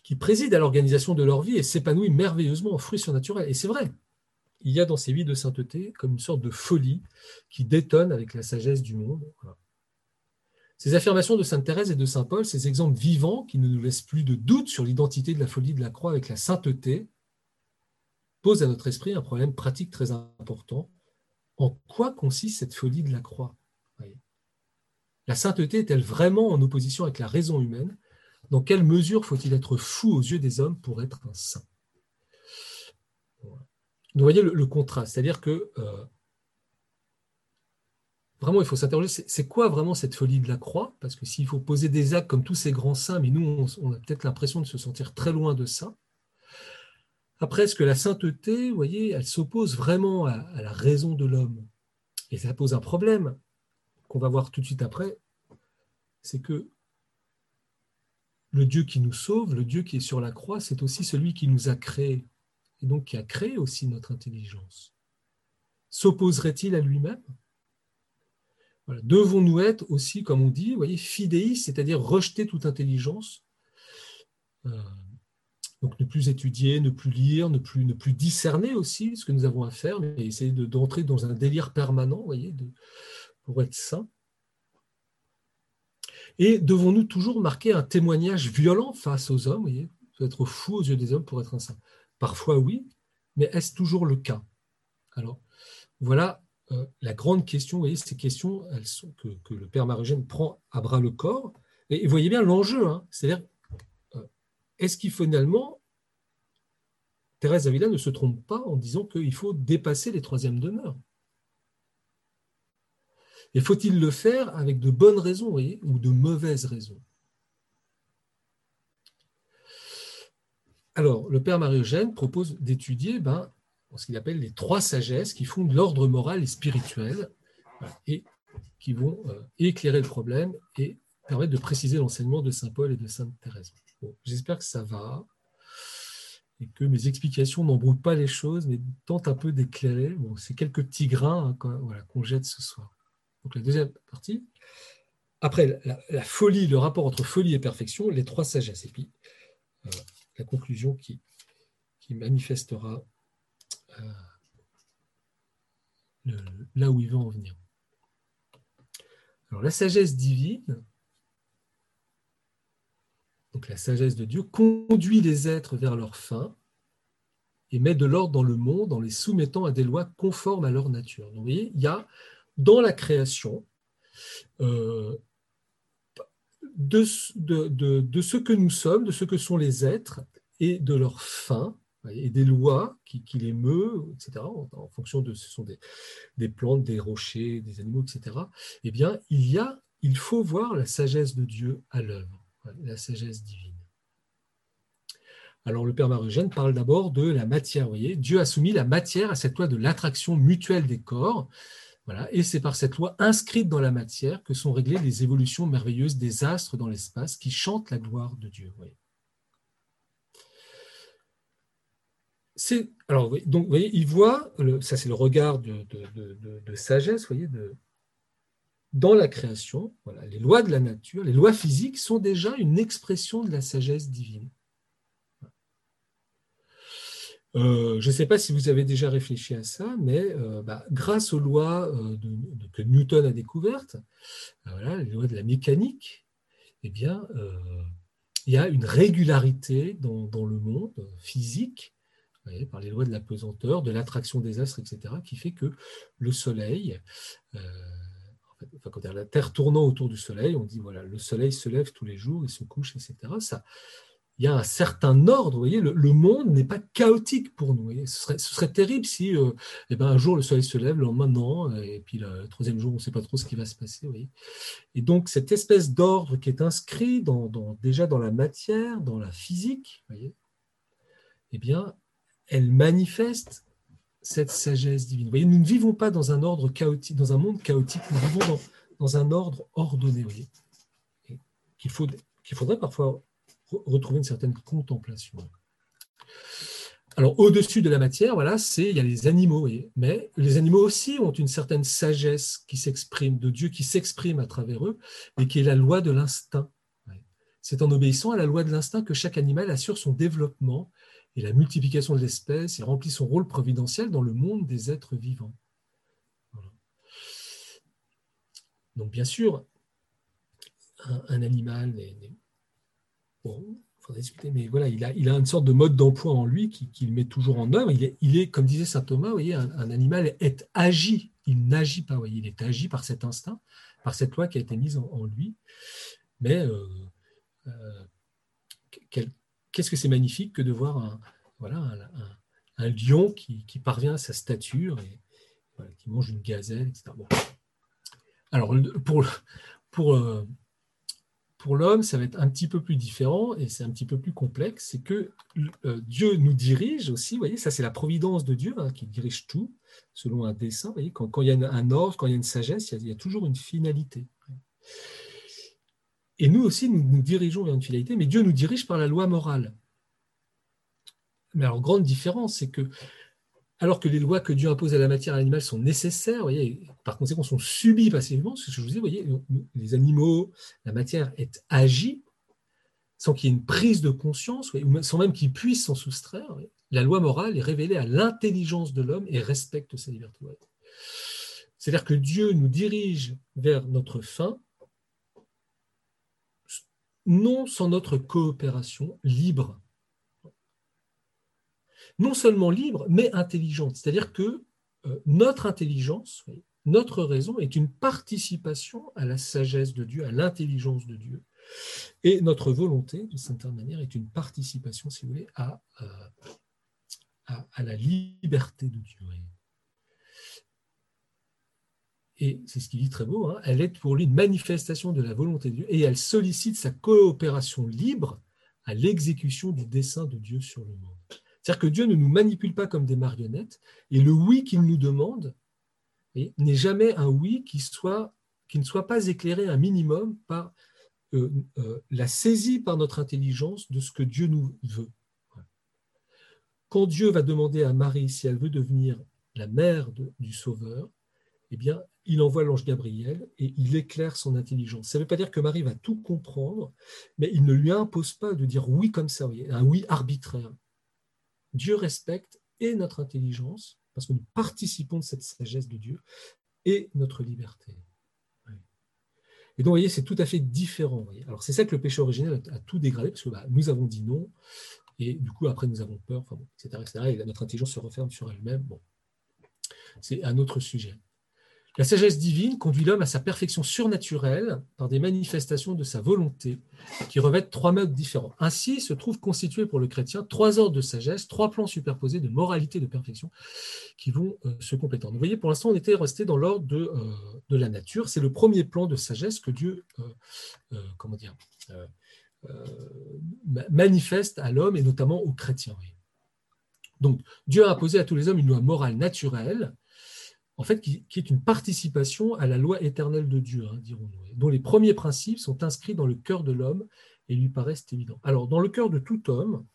qui préside à l'organisation de leur vie et s'épanouit merveilleusement en fruits surnaturels. Et c'est vrai, il y a dans ces vies de sainteté comme une sorte de folie qui détonne avec la sagesse du monde. Ces affirmations de Sainte Thérèse et de Saint Paul, ces exemples vivants qui ne nous laissent plus de doute sur l'identité de la folie de la croix avec la sainteté, posent à notre esprit un problème pratique très important. En quoi consiste cette folie de la croix? La sainteté est-elle vraiment en opposition avec la raison humaine? Dans quelle mesure faut-il être fou aux yeux des hommes pour être un saint? Voyez le, contraste, c'est-à-dire que euh, vraiment, il faut s'interroger, c'est quoi vraiment cette folie de la croix? Parce que s'il faut poser des actes comme tous ces grands saints, mais nous, on, a peut-être l'impression de se sentir très loin de ça. Après, est-ce que la sainteté, vous voyez, elle s'oppose vraiment à, à, la raison de l'homme? Et ça pose un problème qu'on va voir tout de suite après, c'est que le Dieu qui nous sauve, le Dieu qui est sur la croix, c'est aussi celui qui nous a créés, et donc qui a créé aussi notre intelligence. S'opposerait-il à lui-même? Devons-nous être aussi, comme on dit, voyez, fidéistes, c'est-à-dire rejeter toute intelligence euh, donc ne plus étudier, ne plus lire, ne plus, ne plus discerner aussi ce que nous avons à faire, mais essayer d'entrer dans un délire permanent, voyez, pour être saint. Et devons-nous toujours marquer un témoignage violent face aux hommes, voyez, être fou aux yeux des hommes pour être un saint? Parfois oui, mais est-ce toujours le cas? Alors, voilà euh, la grande question, vous voyez, ces questions elles sont, que, le père Marugène prend à bras le corps. Et, voyez bien l'enjeu, hein, c'est-à-dire, euh, est-ce qu'il finalement, Thérèse d'Avila ne se trompe pas en disant qu'il faut dépasser les troisièmes demeures? Et faut-il le faire avec de bonnes raisons ou de mauvaises raisons? Alors, le père Marie-Eugène propose d'étudier ben, ce qu'il appelle les trois sagesses qui font de l'ordre moral et spirituel et qui vont euh, éclairer le problème et permettre de préciser l'enseignement de Saint Paul et de Sainte Thérèse. J'espère que ça va et que mes explications n'embrouillent pas les choses, mais tentent un peu d'éclairer. Bon, c'est quelques petits grains hein, qu'on jette ce soir. Donc la deuxième partie. Après, la, folie, le rapport entre folie et perfection, les trois sagesses. Et puis, euh, la conclusion qui, manifestera euh, là où il veut en venir. Alors, la sagesse divine, donc la sagesse de Dieu, conduit les êtres vers leur fin et met de l'ordre dans le monde en les soumettant à des lois conformes à leur nature. Vous voyez, il y a dans la création euh, de, de, ce que nous sommes, de ce que sont les êtres et de leur fin, et des lois qui, qui les meut, etc., en, fonction de ce sont des, des, plantes, des rochers, des animaux, etc., eh bien, il y a, il faut voir la sagesse de Dieu à l'œuvre, la sagesse divine. Alors le Père Marugène parle d'abord de la matière. Vous voyez, Dieu a soumis la matière à cette loi de l'attraction mutuelle des corps. Et c'est par cette loi inscrite dans la matière que sont réglées les évolutions merveilleuses des astres dans l'espace qui chantent la gloire de Dieu. Donc voyez, il voit, ça c'est le regard de, sagesse, dans la création, les lois de la nature, les lois physiques sont déjà une expression de la sagesse divine. Euh, je ne sais pas si vous avez déjà réfléchi à ça, mais euh, bah, grâce aux lois euh, que Newton a découvertes, les lois de la mécanique, eh bien, il y a une régularité dans le monde physique par les lois de la pesanteur, de l'attraction des astres, etc., qui fait que le Soleil, enfin, quand la Terre tournant autour du Soleil, on dit voilà, le Soleil se lève tous les jours, il se couche, etc. Ça, il y a un certain ordre. Vous voyez, le, monde n'est pas chaotique pour nous. Ce serait, terrible si euh, eh ben, un jour le soleil se lève, le lendemain non, et puis le troisième jour on ne sait pas trop ce qui va se passer. Et donc cette espèce d'ordre qui est inscrit déjà dans la matière, dans la physique, voyez, eh bien, elle manifeste cette sagesse divine. Vous voyez, nous ne vivons pas dans un ordre chaotique, dans un monde chaotique, nous vivons dans, un ordre ordonné, voyez, qu'il faudrait parfois retrouver une certaine contemplation. Alors, au-dessus de la matière, voilà, il y a les animaux, mais les animaux aussi ont une certaine sagesse qui s'exprime de Dieu, qui s'exprime à travers eux, et qui est la loi de l'instinct. C'est en obéissant à la loi de l'instinct que chaque animal assure son développement et la multiplication de l'espèce et remplit son rôle providentiel dans le monde des êtres vivants. Donc bien sûr, un, animal, bon, il faudrait discuter, mais voilà, il a, une sorte de mode d'emploi en lui qu'il met toujours en œuvre. Il est, comme disait saint Thomas, un, animal est agi, il n'agit pas, voyez, il est agi par cet instinct, par cette loi qui a été mise en, lui. Mais euh, euh, qu'est-ce que c'est magnifique que de voir un, lion qui, parvient à sa stature et qui mange une gazelle, etc. Alors, pour, pour, euh, pour l'homme, ça va être un petit peu plus différent et c'est un petit peu plus complexe. C'est que euh, Dieu nous dirige aussi, vous voyez, ça c'est la providence de Dieu hein, qui dirige tout selon un dessin. Vous voyez, quand, quand, il y a un ordre, quand il y a une sagesse, il y a, toujours une finalité. Et nous aussi, nous nous dirigeons vers une finalité, mais Dieu nous dirige par la loi morale. Mais alors, grande différence, c'est que, alors que les lois que Dieu impose à la matière et à l'animal sont nécessaires, par conséquent sont subies passivement, ce que je vous dis, voyez, les animaux, la matière est agie sans qu'il y ait une prise de conscience, sans même qu'ils puissent s'en soustraire. La loi morale est révélée à l'intelligence de l'homme et respecte sa liberté. C'est-à-dire que Dieu nous dirige vers notre fin non sans notre coopération libre. Non seulement libre, mais intelligente. C'est-à-dire que euh, notre intelligence, notre raison est une participation à la sagesse de Dieu, à l'intelligence de Dieu. Et notre volonté, de certaine manière, est une participation, si vous voulez, à, euh, à, la liberté de Dieu. Et c'est ce qu'il dit très beau, hein, elle est pour lui une manifestation de la volonté de Dieu et elle sollicite sa coopération libre à l'exécution du dessein de Dieu sur le monde. C'est-à-dire que Dieu ne nous manipule pas comme des marionnettes et le oui qu'il nous demande n'est jamais un oui qui, ne soit pas éclairé un minimum par euh, euh, la saisie par notre intelligence de ce que Dieu nous veut. Quand Dieu va demander à Marie si elle veut devenir la mère du Sauveur, eh bien, il envoie l'ange Gabriel et il éclaire son intelligence. Ça ne veut pas dire que Marie va tout comprendre, mais il ne lui impose pas de dire oui comme ça, un oui arbitraire. Dieu respecte et notre intelligence, parce que nous participons de cette sagesse de Dieu, et notre liberté. Et donc, vous voyez, c'est tout à fait différent. Alors, c'est ça que le péché originel a, tout dégradé, parce que bah, nous avons dit non, et du coup, après, nous avons peur, etc., etc., et notre intelligence se referme sur elle-même. Bon, c'est un autre sujet. La sagesse divine conduit l'homme à sa perfection surnaturelle par des manifestations de sa volonté qui revêtent trois modes différents. Ainsi se trouvent constitués pour le chrétien trois ordres de sagesse, trois plans superposés de moralité de perfection qui vont euh, se compléter. Vous voyez, pour l'instant, on était resté dans l'ordre de, euh, de, la nature. C'est le premier plan de sagesse que Dieu euh, manifeste à l'homme et notamment aux chrétiens. Donc, Dieu a imposé à tous les hommes une loi morale naturelle en fait, qui, est une participation à la loi éternelle de Dieu, hein, dirons-nous, dont les premiers principes sont inscrits dans le cœur de l'homme et lui paraissent évidents. Alors, dans le cœur de tout homme,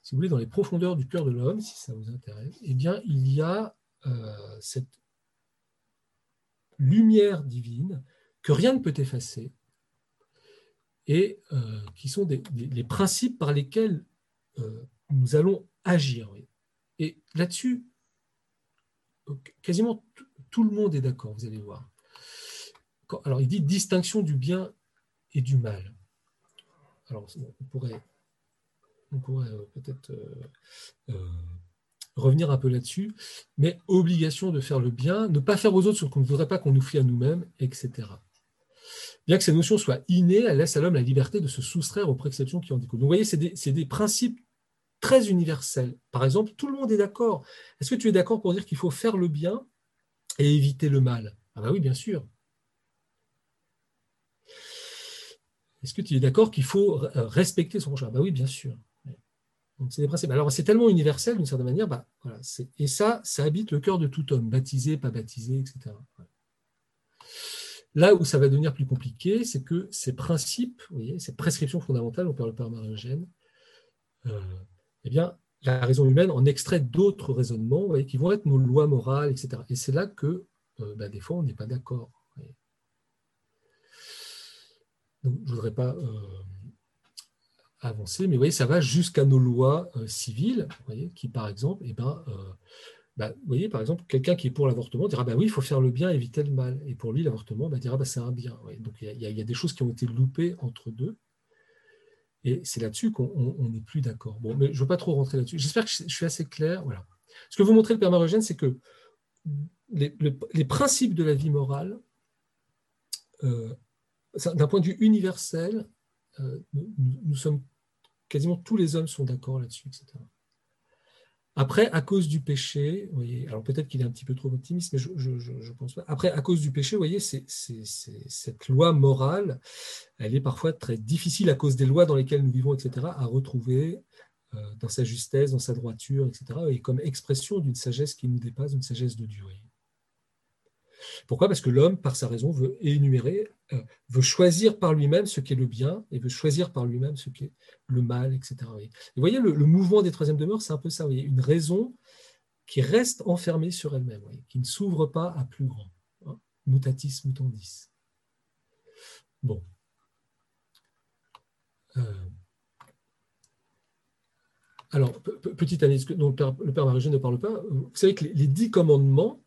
si vous voulez, dans les profondeurs du cœur de l'homme, si ça vous intéresse, eh bien, il y a euh, cette lumière divine que rien ne peut effacer et euh, qui sont des, les principes par lesquels euh, nous allons agir. Et là-dessus, quasiment tout le monde est d'accord, vous allez voir. Alors, il dit distinction du bien et du mal. Alors, on pourrait, on pourrait euh, peut-être euh, euh, revenir un peu là-dessus, mais obligation de faire le bien, ne pas faire aux autres ce qu'on ne voudrait pas qu'on nous fie à nous-mêmes, etc. Bien que ces notions soient innées, elles laissent à l'homme la liberté de se soustraire aux préceptions qui en découlent. Donc, vous voyez, c'est des, des, principes très universel. Par exemple, tout le monde est d'accord. Est-ce que tu es d'accord pour dire qu'il faut faire le bien et éviter le mal? Ah bah oui, bien sûr. Est-ce que tu es d'accord qu'il faut euh, respecter son prochain? Bah oui, bien sûr. C'est des principes. Alors c'est tellement universel d'une certaine manière, bah, voilà, et ça, ça habite le cœur de tout homme, baptisé, pas baptisé, etc. Là où ça va devenir plus compliqué, c'est que ces principes, ces prescriptions fondamentales, on parle par Marie-Eugène, euh, eh bien, la raison humaine en extrait d'autres raisonnements qui vont être nos lois morales, etc. Et c'est là que, euh, bah, des fois, on n'est pas d'accord. je ne voudrais pas euh, avancer, mais vous voyez, ça va jusqu'à nos lois euh, civiles, qui, par exemple, eh ben, bah, vous voyez, par exemple, quelqu'un qui est pour l'avortement dira bah oui, il faut faire le bien, éviter le mal. Et pour lui, l'avortement dira bah, c'est un bien. Donc il y, a des choses qui ont été loupées entre deux. Et c'est là-dessus qu'on n'est plus d'accord. Bon, mais je ne veux pas trop rentrer là-dessus. J'espère que je suis assez clair. Voilà. Ce que vous montrez le Père Marogène, c'est que les, principes de la vie morale, euh, d'un point de vue universel, euh, nous, sommes quasiment tous les hommes sont d'accord là-dessus, etc. Après, à cause du péché, voyez, alors peut-être qu'il est un petit peu trop optimiste, mais je ne pense pas. Après, à cause du péché, vous voyez, c'est, cette loi morale, elle est parfois très difficile à cause des lois dans lesquelles nous vivons, etc., à retrouver euh, dans sa justesse, dans sa droiture, etc., et comme expression d'une sagesse qui nous dépasse, d'une sagesse de Dieu. Pourquoi? Parce que l'homme, par sa raison, veut énumérer, euh, veut choisir par lui-même ce qui est le bien et veut choisir par lui-même ce qui est le mal, etc. Et vous voyez, le, mouvement des troisièmes demeures, c'est un peu ça. Une raison qui reste enfermée sur elle-même, qui ne s'ouvre pas à plus grand. Hein. Mutatis mutandis. Bon. Euh. Alors, petite analyse dont le Père, Père ne parle pas. Vous savez que les dix commandements,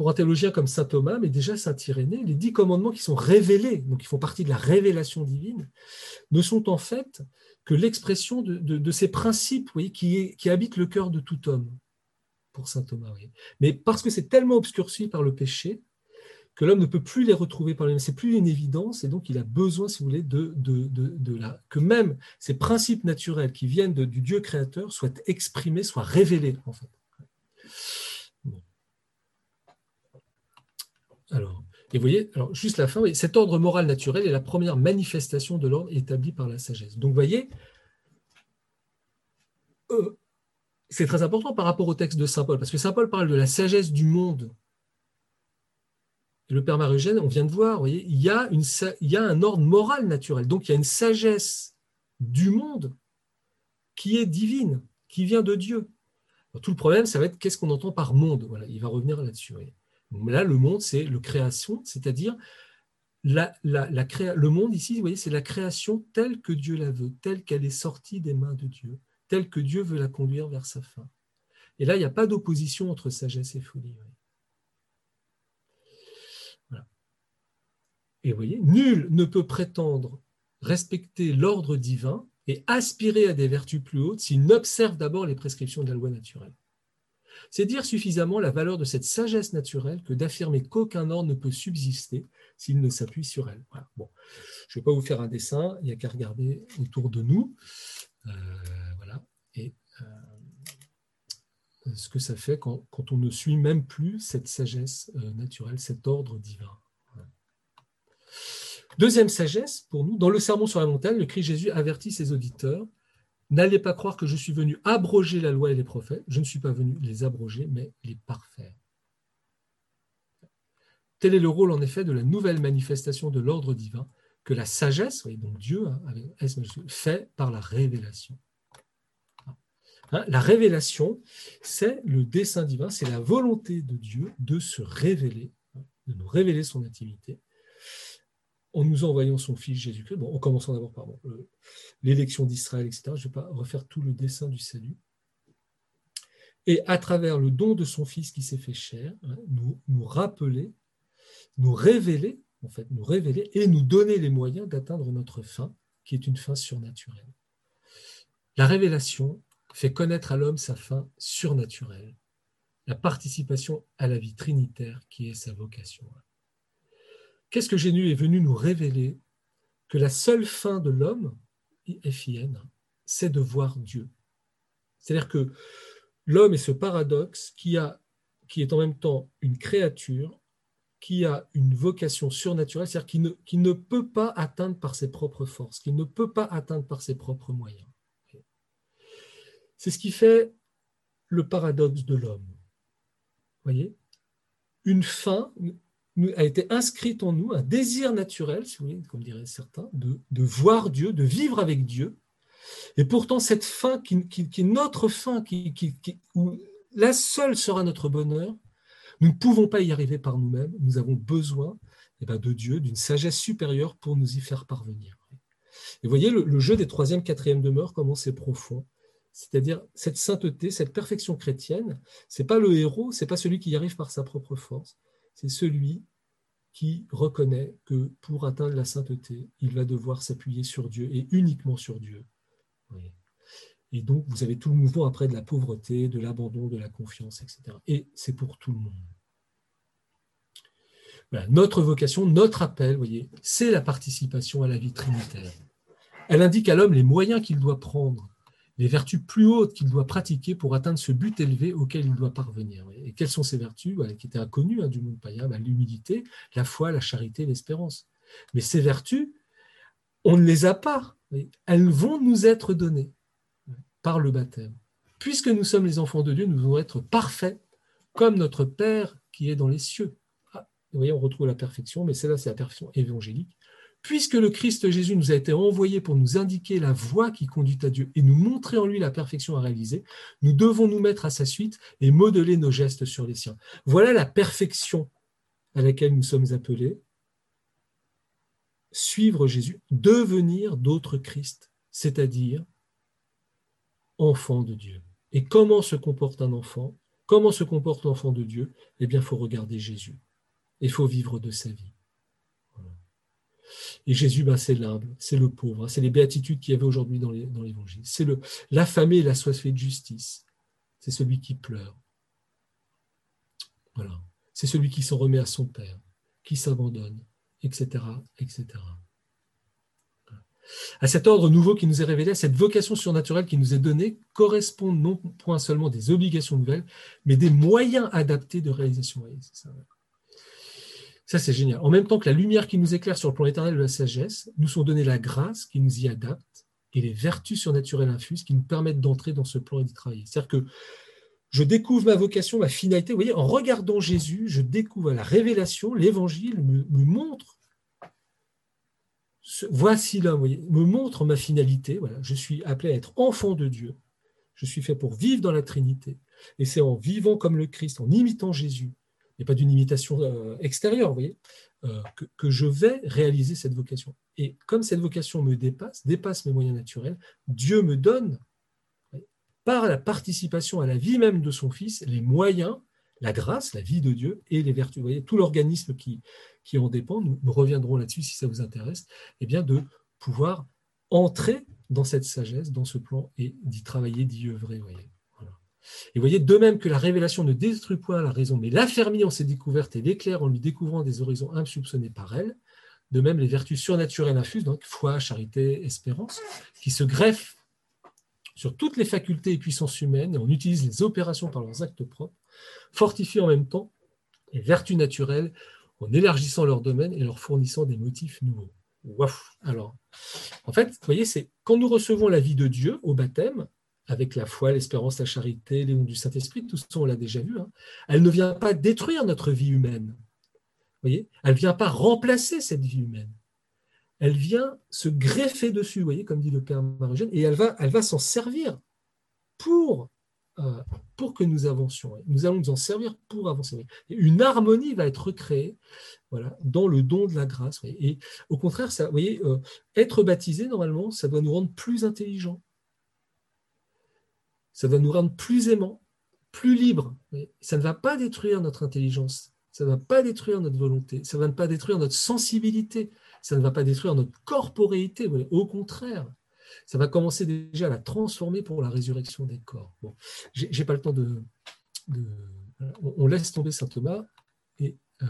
pour un théologien comme saint Thomas, mais déjà saint Irénée, les dix commandements qui sont révélés, donc qui font partie de la révélation divine, ne sont en fait que l'expression de, ces principes qui, habitent le cœur de tout homme, pour saint Thomas. Mais parce que c'est tellement obscurci par le péché, que l'homme ne peut plus les retrouver par lui-même. C'est plus une évidence, et donc il a besoin, si vous voulez, de, que même ces principes naturels qui viennent du Dieu créateur soient exprimés, soient révélés, en fait. Alors, et vous voyez, alors juste la fin, cet ordre moral naturel est la première manifestation de l'ordre établi par la sagesse. Donc, vous voyez, euh, c'est très important par rapport au texte de Saint Paul, parce que Saint Paul parle de la sagesse du monde. Le Père Marugène, on vient de voir, il y a un ordre moral naturel. Donc, il y a une sagesse du monde qui est divine, qui vient de Dieu. tout le problème, ça va être qu'est-ce qu'on entend par monde. Voilà, il va revenir là-dessus. Là, le monde, c'est le création, c'est-à-dire le monde ici, vous voyez, c'est la création telle que Dieu la veut, telle qu'elle est sortie des mains de Dieu, telle que Dieu veut la conduire vers sa fin. Et là, il n'y a pas d'opposition entre sagesse et folie. Et vous voyez, nul ne peut prétendre respecter l'ordre divin et aspirer à des vertus plus hautes s'il n'observe d'abord les prescriptions de la loi naturelle. C'est dire suffisamment la valeur de cette sagesse naturelle que d'affirmer qu'aucun ordre ne peut subsister s'il ne s'appuie sur elle. Je ne vais pas vous faire un dessin, il n'y a qu'à regarder autour de nous. Euh, voilà. Et euh, ce que ça fait quand, on ne suit même plus cette sagesse euh, naturelle, cet ordre divin. Deuxième sagesse pour nous, dans le sermon sur la montagne, le Christ Jésus avertit ses auditeurs N'allez pas croire que je suis venu abroger la loi et les prophètes. Je ne suis pas venu les abroger, mais les parfaire. Tel est le rôle, en effet, de la nouvelle manifestation de l'ordre divin que la sagesse, donc Dieu, hein, fait par la révélation. Hein, la révélation, c'est le dessein divin, c'est la volonté de Dieu de se révéler, hein, de nous révéler son intimité, en nous envoyant son Fils Jésus-Christ, en commençant d'abord par l'élection d'Israël, etc. Je ne vais pas refaire tout le dessin du salut. Et à travers le don de son Fils qui s'est fait chair, hein, nous rappeler, nous révéler, en fait, nous révéler et nous donner les moyens d'atteindre notre fin, qui est une fin surnaturelle. La révélation fait connaître à l'homme sa fin surnaturelle, la participation à la vie trinitaire qui est sa vocation. Qu'est-ce que Jésus est venu nous révéler Que la seule fin de l'homme, FIN, c'est de voir Dieu. C'est-à-dire que l'homme est ce paradoxe qui, est en même temps une créature, qui a une vocation surnaturelle, c'est-à-dire qui ne, peut pas atteindre par ses propres forces, qui ne peut pas atteindre par ses propres moyens. C'est ce qui fait le paradoxe de l'homme. Voyez? Une fin, a été inscrite en nous un désir naturel, si vous voulez, comme diraient certains, de, voir Dieu, de vivre avec Dieu. Et pourtant, cette fin qui, est notre fin, qui, où la seule sera notre bonheur, nous ne pouvons pas y arriver par nous-mêmes. Nous avons besoin eh ben, de Dieu, d'une sagesse supérieure pour nous y faire parvenir. Et vous voyez, le, jeu des troisième, quatrième demeures, comment c'est profond. C'est-à-dire cette sainteté, cette perfection chrétienne, c'est pas le héros, c'est pas celui qui y arrive par sa propre force, c'est celui qui reconnaît que pour atteindre la sainteté, il va devoir s'appuyer sur Dieu et uniquement sur Dieu. Et donc, vous avez tout le mouvement après de la pauvreté, de l'abandon, de la confiance, etc. Et c'est pour tout le monde. Notre vocation, notre appel, voyez, c'est la participation à la vie trinitaire. Elle indique à l'homme les moyens qu'il doit prendre les vertus plus hautes qu'il doit pratiquer pour atteindre ce but élevé auquel il doit parvenir. Et quelles sont ces vertus qui étaient inconnues hein, du monde païen bah, L'humilité, la foi, la charité, l'espérance. Mais ces vertus, on ne les a pas. Elles vont nous être données par le baptême. Puisque nous sommes les enfants de Dieu, nous devons être parfaits comme notre Père qui est dans les cieux. Ah, vous voyez, on retrouve la perfection, mais celle-là, c'est la perfection évangélique. Puisque le Christ Jésus nous a été envoyé pour nous indiquer la voie qui conduit à Dieu et nous montrer en lui la perfection à réaliser, nous devons nous mettre à sa suite et modeler nos gestes sur les siens. Voilà la perfection à laquelle nous sommes appelés. Suivre Jésus, devenir d'autres Christ, c'est-à-dire enfant de Dieu. Et comment se comporte un enfant? Comment se comporte l'enfant de Dieu? Eh bien, il faut regarder Jésus. Il faut vivre de sa vie. Et Jésus, ben, c'est l'humble, c'est le pauvre, hein. c'est les béatitudes qu'il y avait aujourd'hui dans l'Évangile. C'est l'affamé et la fait de justice. C'est celui qui pleure. C'est celui qui s'en remet à son Père, qui s'abandonne, etc., etc. À cet ordre nouveau qui nous est révélé, à cette vocation surnaturelle qui nous est donnée, correspondent non point seulement des obligations nouvelles, mais des moyens adaptés de réalisation. Ça, c'est génial. En même temps que la lumière qui nous éclaire sur le plan éternel de la sagesse, nous sont données la grâce qui nous y adapte et les vertus surnaturelles infuses qui nous permettent d'entrer dans ce plan et d'y travailler. C'est-à-dire que je découvre ma vocation, ma finalité. Vous voyez, en regardant Jésus, je découvre la révélation, l'évangile me, montre, voici là, voyez, me montre ma finalité. Voilà, je suis appelé à être enfant de Dieu. Je suis fait pour vivre dans la Trinité. Et c'est en vivant comme le Christ, en imitant Jésus, pas d'une imitation euh, extérieure, vous voyez, euh, que, je vais réaliser cette vocation. Et comme cette vocation me dépasse, dépasse mes moyens naturels, Dieu me donne par la participation à la vie même de son Fils, les moyens, la grâce, la vie de Dieu et les vertus. Vous voyez, tout l'organisme qui, en dépend, nous, reviendrons là-dessus si ça vous intéresse, eh bien de pouvoir entrer dans cette sagesse, dans ce plan, et d'y travailler, d'y œuvrer. Voyez. Et vous voyez, de même que la révélation ne détruit point la raison, mais l'affermit en ses découvertes et l'éclaire en lui découvrant des horizons insoupçonnés par elle, de même les vertus surnaturelles infuses, donc foi, charité, espérance, qui se greffent sur toutes les facultés et puissances humaines, et on utilise les opérations par leurs actes propres, fortifient en même temps les vertus naturelles en élargissant leur domaine et leur fournissant des motifs nouveaux. Alors, en fait, vous voyez, c'est quand nous recevons la vie de Dieu au baptême, avec la foi, l'espérance, la charité, les dons du Saint-Esprit, tout ça on l'a déjà vu, hein, elle ne vient pas détruire notre vie humaine. Elle ne vient pas remplacer cette vie humaine elle vient se greffer dessus, voyez, comme dit le Père Marugène, et elle va, s'en servir pour, euh, pour que nous avancions. Nous allons nous en servir pour avancer. une harmonie va être créée voilà, dans le don de la grâce. Et au contraire, ça, voyez, euh, être baptisé, normalement, ça doit nous rendre plus intelligents. Ça doit nous rendre plus aimants, plus libres. Ça ne va pas détruire notre intelligence, ça ne va pas détruire notre volonté, ça ne va pas détruire notre sensibilité, ça ne va pas détruire notre corporéité, au contraire, ça va commencer déjà à la transformer pour la résurrection des corps. Bon, j'ai pas le temps de, on laisse tomber saint Thomas et euh.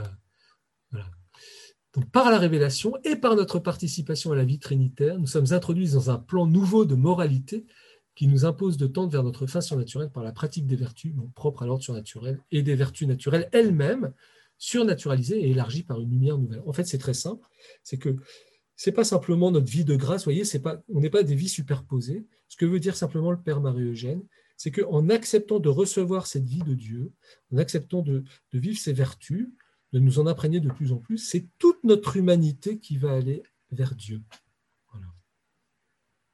Donc, par la révélation et par notre participation à la vie trinitaire, nous sommes introduits dans un plan nouveau de moralité qui nous impose de tendre vers notre fin surnaturelle par la pratique des vertus propres à l'ordre surnaturel et des vertus naturelles elles-mêmes surnaturalisé et élargi par une lumière nouvelle. En fait, c'est très simple. C'est que c'est pas simplement notre vie de grâce, voyez, c'est on n'est pas des vies superposées. Ce que veut dire simplement le Père Marie-Eugène, c'est qu'en acceptant de recevoir cette vie de Dieu, en acceptant de, vivre ses vertus, de nous en imprégner de plus en plus, c'est toute notre humanité qui va aller vers Dieu.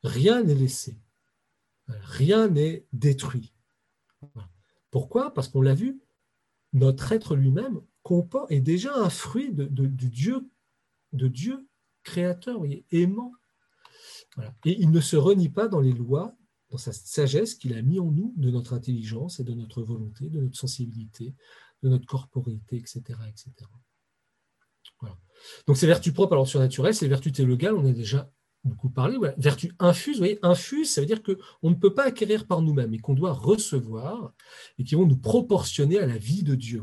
Rien n'est laissé. Rien n'est détruit. Pourquoi? Parce qu'on l'a vu, notre être lui-même est déjà un fruit de, du Dieu, créateur, aimant. Et il ne se renie pas dans les lois, dans sa sagesse qu'il a mis en nous, de notre intelligence et de notre volonté, de notre sensibilité, de notre corporité, etc. etc. Donc ces vertus propres à l'ordre surnaturel, ces vertus théologales, on a déjà beaucoup parlé. Vertu infuse, vous voyez, infuse, ça veut dire qu'on ne peut pas acquérir par nous-mêmes et qu'on doit recevoir et qui vont nous proportionner à la vie de Dieu,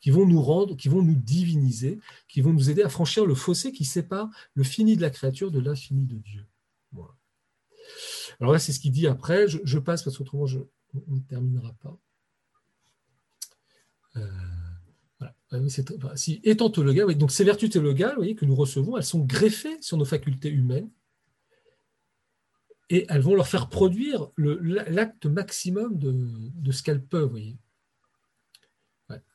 qui, vont, nous rendre, qui vont nous diviniser, qui vont nous aider à franchir le fossé qui sépare le fini de la créature de l'infini de Dieu. Alors là, c'est ce qu'il dit après. Je, passe parce qu'autrement, on ne terminera pas. Euh, voilà. si, étant théologal, donc ces vertus théologales voyez, que nous recevons, elles sont greffées sur nos facultés humaines et elles vont leur faire produire l'acte maximum de, ce qu'elles peuvent. Voyez.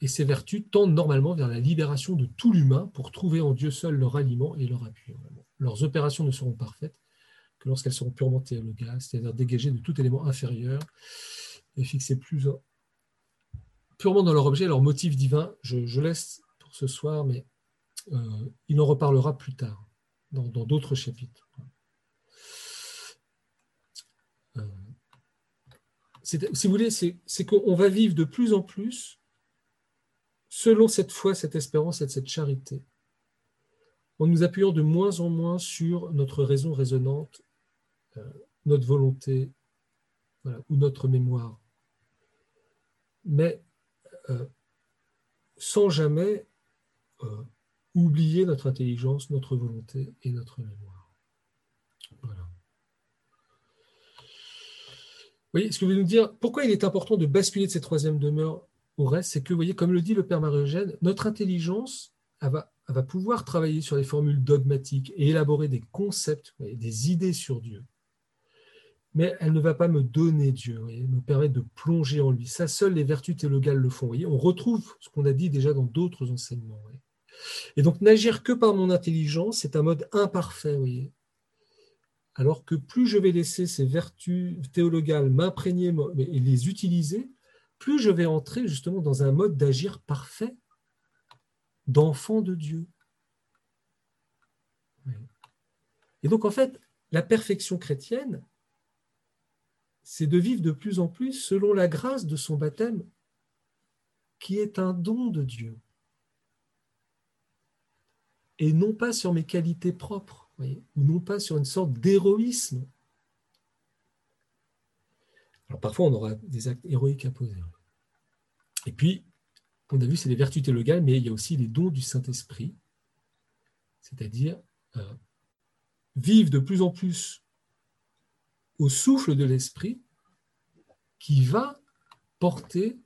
Et ces vertus tendent normalement vers la libération de tout l'humain pour trouver en Dieu seul leur aliment et leur appui. Leurs opérations ne seront parfaites que lorsqu'elles seront purement théologales, c'est-à-dire dégagées de tout élément inférieur et fixées purement dans leur objet, leur motif divin. Je, laisse pour ce soir, mais euh, il en reparlera plus tard, dans d'autres chapitres. Euh, si vous voulez, c'est qu'on va vivre de plus en plus selon cette foi, cette espérance et cette charité, en nous appuyant de moins en moins sur notre raison raisonnante, euh, notre volonté ou notre mémoire, mais euh, sans jamais oublier notre intelligence, notre volonté et notre mémoire. Vous voyez, ce que je veux nous dire, pourquoi il est important de basculer de cette troisième demeure au reste, c'est que, voyez, comme le dit le Père Marie-Eugène, notre intelligence, va, pouvoir travailler sur les formules dogmatiques et élaborer des concepts, des idées sur Dieu. Mais elle ne va pas me donner Dieu, me permettre de plonger en lui. Ça, seules les vertus théologales le font. On retrouve ce qu'on a dit déjà dans d'autres enseignements. Et donc, n'agir que par mon intelligence, c'est un mode imparfait. Alors que plus je vais laisser ces vertus théologales m'imprégner et les utiliser, plus je vais entrer justement dans un mode d'agir parfait, d'enfant de Dieu. Et donc, en fait, la perfection chrétienne, c'est de vivre de plus en plus selon la grâce de son baptême, qui est un don de Dieu. Et non pas sur mes qualités propres, ou non pas sur une sorte d'héroïsme. Parfois, on aura des actes héroïques à poser. Et puis, on a vu, c'est les vertus théologales, mais il y a aussi les dons du Saint-Esprit, c'est-à-dire euh, vivre de plus en plus au souffle de l'Esprit qui va porter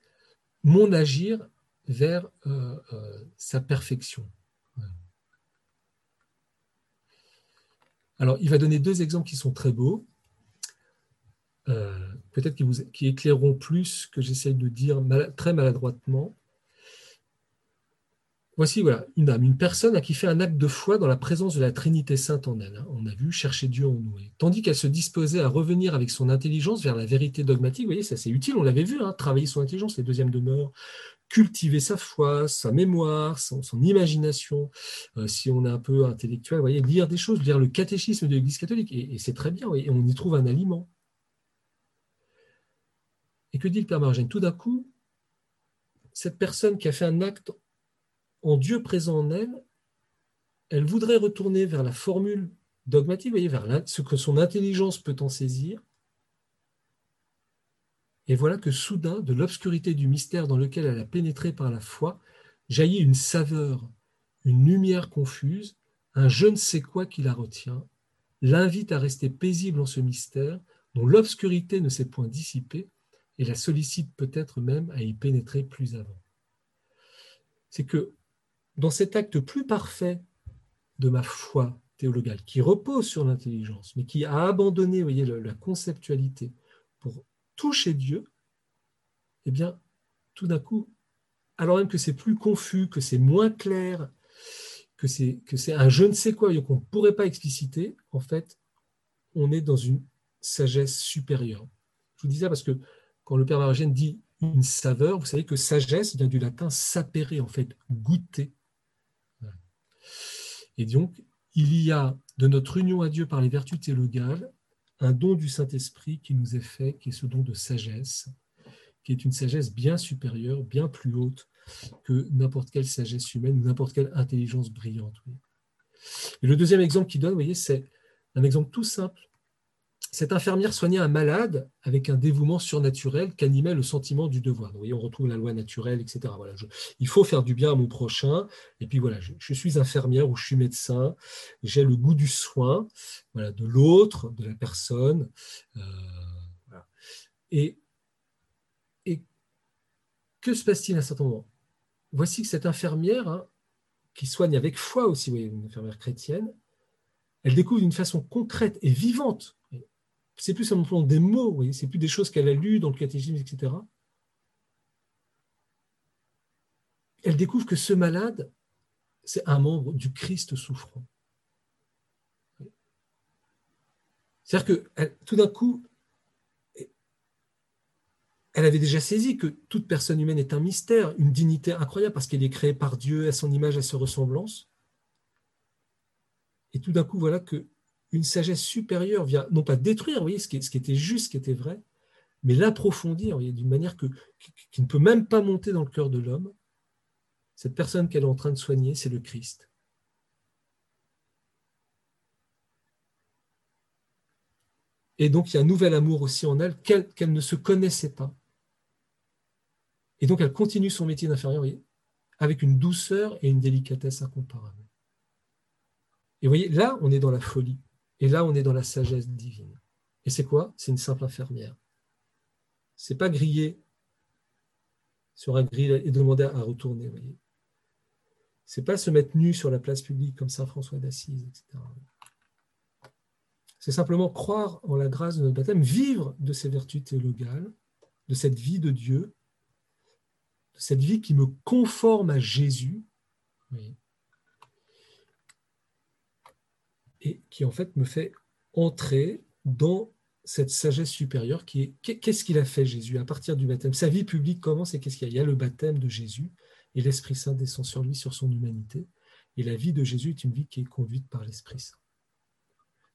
mon agir vers euh, euh, sa perfection. Alors, il va donner deux exemples qui sont très beaux, euh, peut-être qui, éclaireront plus que j'essaye de dire très maladroitement. Voici voilà, une âme, une personne qui fait un acte de foi dans la présence de la Trinité Sainte en elle. Hein. On a vu chercher Dieu en nous. Tandis qu'elle se disposait à revenir avec son intelligence vers la vérité dogmatique, vous voyez, ça c'est utile, on l'avait vu, hein, travailler son intelligence, les deuxièmes demeures, cultiver sa foi, sa mémoire, son, imagination. Euh, si on est un peu intellectuel, voyez, lire des choses, lire le catéchisme de l'Église catholique, et, c'est très bien, et on y trouve un aliment. Et que dit le Père Margène? Tout d'un coup, cette personne qui a fait un acte Dieu présent en elle, elle voudrait retourner vers la formule dogmatique, voyez, vers ce que son intelligence peut en saisir, et voilà que soudain, de l'obscurité du mystère dans lequel elle a pénétré par la foi, jaillit une saveur, une lumière confuse, un je ne sais quoi qui la retient, l'invite à rester paisible en ce mystère dont l'obscurité ne s'est point dissipée et la sollicite peut-être même à y pénétrer plus avant. C'est que dans cet acte plus parfait de ma foi théologale, qui repose sur l'intelligence, mais qui a abandonné voyez, la conceptualité pour toucher Dieu, eh bien, tout d'un coup, alors même que c'est plus confus, que c'est moins clair, que c'est, un je ne sais quoi qu'on ne pourrait pas expliciter, en fait, on est dans une sagesse supérieure. Je vous dis ça parce que quand le Père Margène dit une saveur, vous savez que sagesse vient du latin sapere, en fait, goûter. Et donc, il y a de notre union à Dieu par les vertus théologales un don du Saint-Esprit qui nous est fait, qui est ce don de sagesse, qui est une sagesse bien supérieure, bien plus haute que n'importe quelle sagesse humaine ou n'importe quelle intelligence brillante. Et le deuxième exemple qu'il donne, vous voyez, c'est un exemple tout simple cette infirmière soignait un malade avec un dévouement surnaturel qu'animait le sentiment du devoir. On retrouve la loi naturelle, etc. Il faut faire du bien à mon prochain. Et puis voilà, je, suis infirmière ou je suis médecin. J'ai le goût du soin, de l'autre, de la personne. Euh, et, et que se passe-t-il à un certain moment? Voici que cette infirmière, hein, qui soigne avec foi aussi, vous voyez, une infirmière chrétienne, elle découvre d'une façon concrète et vivante c'est plus simplement des mots, c'est plus des choses qu'elle a lues dans le catéchisme, etc. Elle découvre que ce malade, c'est un membre du Christ souffrant. C'est-à-dire que tout d'un coup, elle avait déjà saisi que toute personne humaine est un mystère, une dignité incroyable parce qu'elle est créée par Dieu à son image, à sa ressemblance. Et tout d'un coup, voilà que une sagesse supérieure vient non pas détruire voyez, ce, qui, était juste, ce qui était vrai, mais l'approfondir d'une manière qui, ne peut même pas monter dans le cœur de l'homme. Cette personne qu'elle est en train de soigner, c'est le Christ. Et donc il y a un nouvel amour aussi en elle qu'elle ne se connaissait pas. Et donc elle continue son métier d'infirmière. avec une douceur et une délicatesse incomparables. Et vous voyez, là, on est dans la folie. Et là, on est dans la sagesse divine. Et c'est quoi? C'est une simple infirmière. C'est pas griller sur un grill et demander à retourner. Voyez. C'est pas se mettre nu sur la place publique comme Saint François d'Assise, etc. C'est simplement croire en la grâce de notre baptême, vivre de ces vertus théologales, de cette vie de Dieu, de cette vie qui me conforme à Jésus, et qui en fait me fait entrer dans cette sagesse supérieure qui est qu'est-ce qu'il a fait Jésus à partir du baptême? Sa vie publique commence et qu'est-ce qu'il y a? Il y a le baptême de Jésus et l'Esprit Saint descend sur lui, sur son humanité. Et la vie de Jésus est une vie qui est conduite par l'Esprit Saint.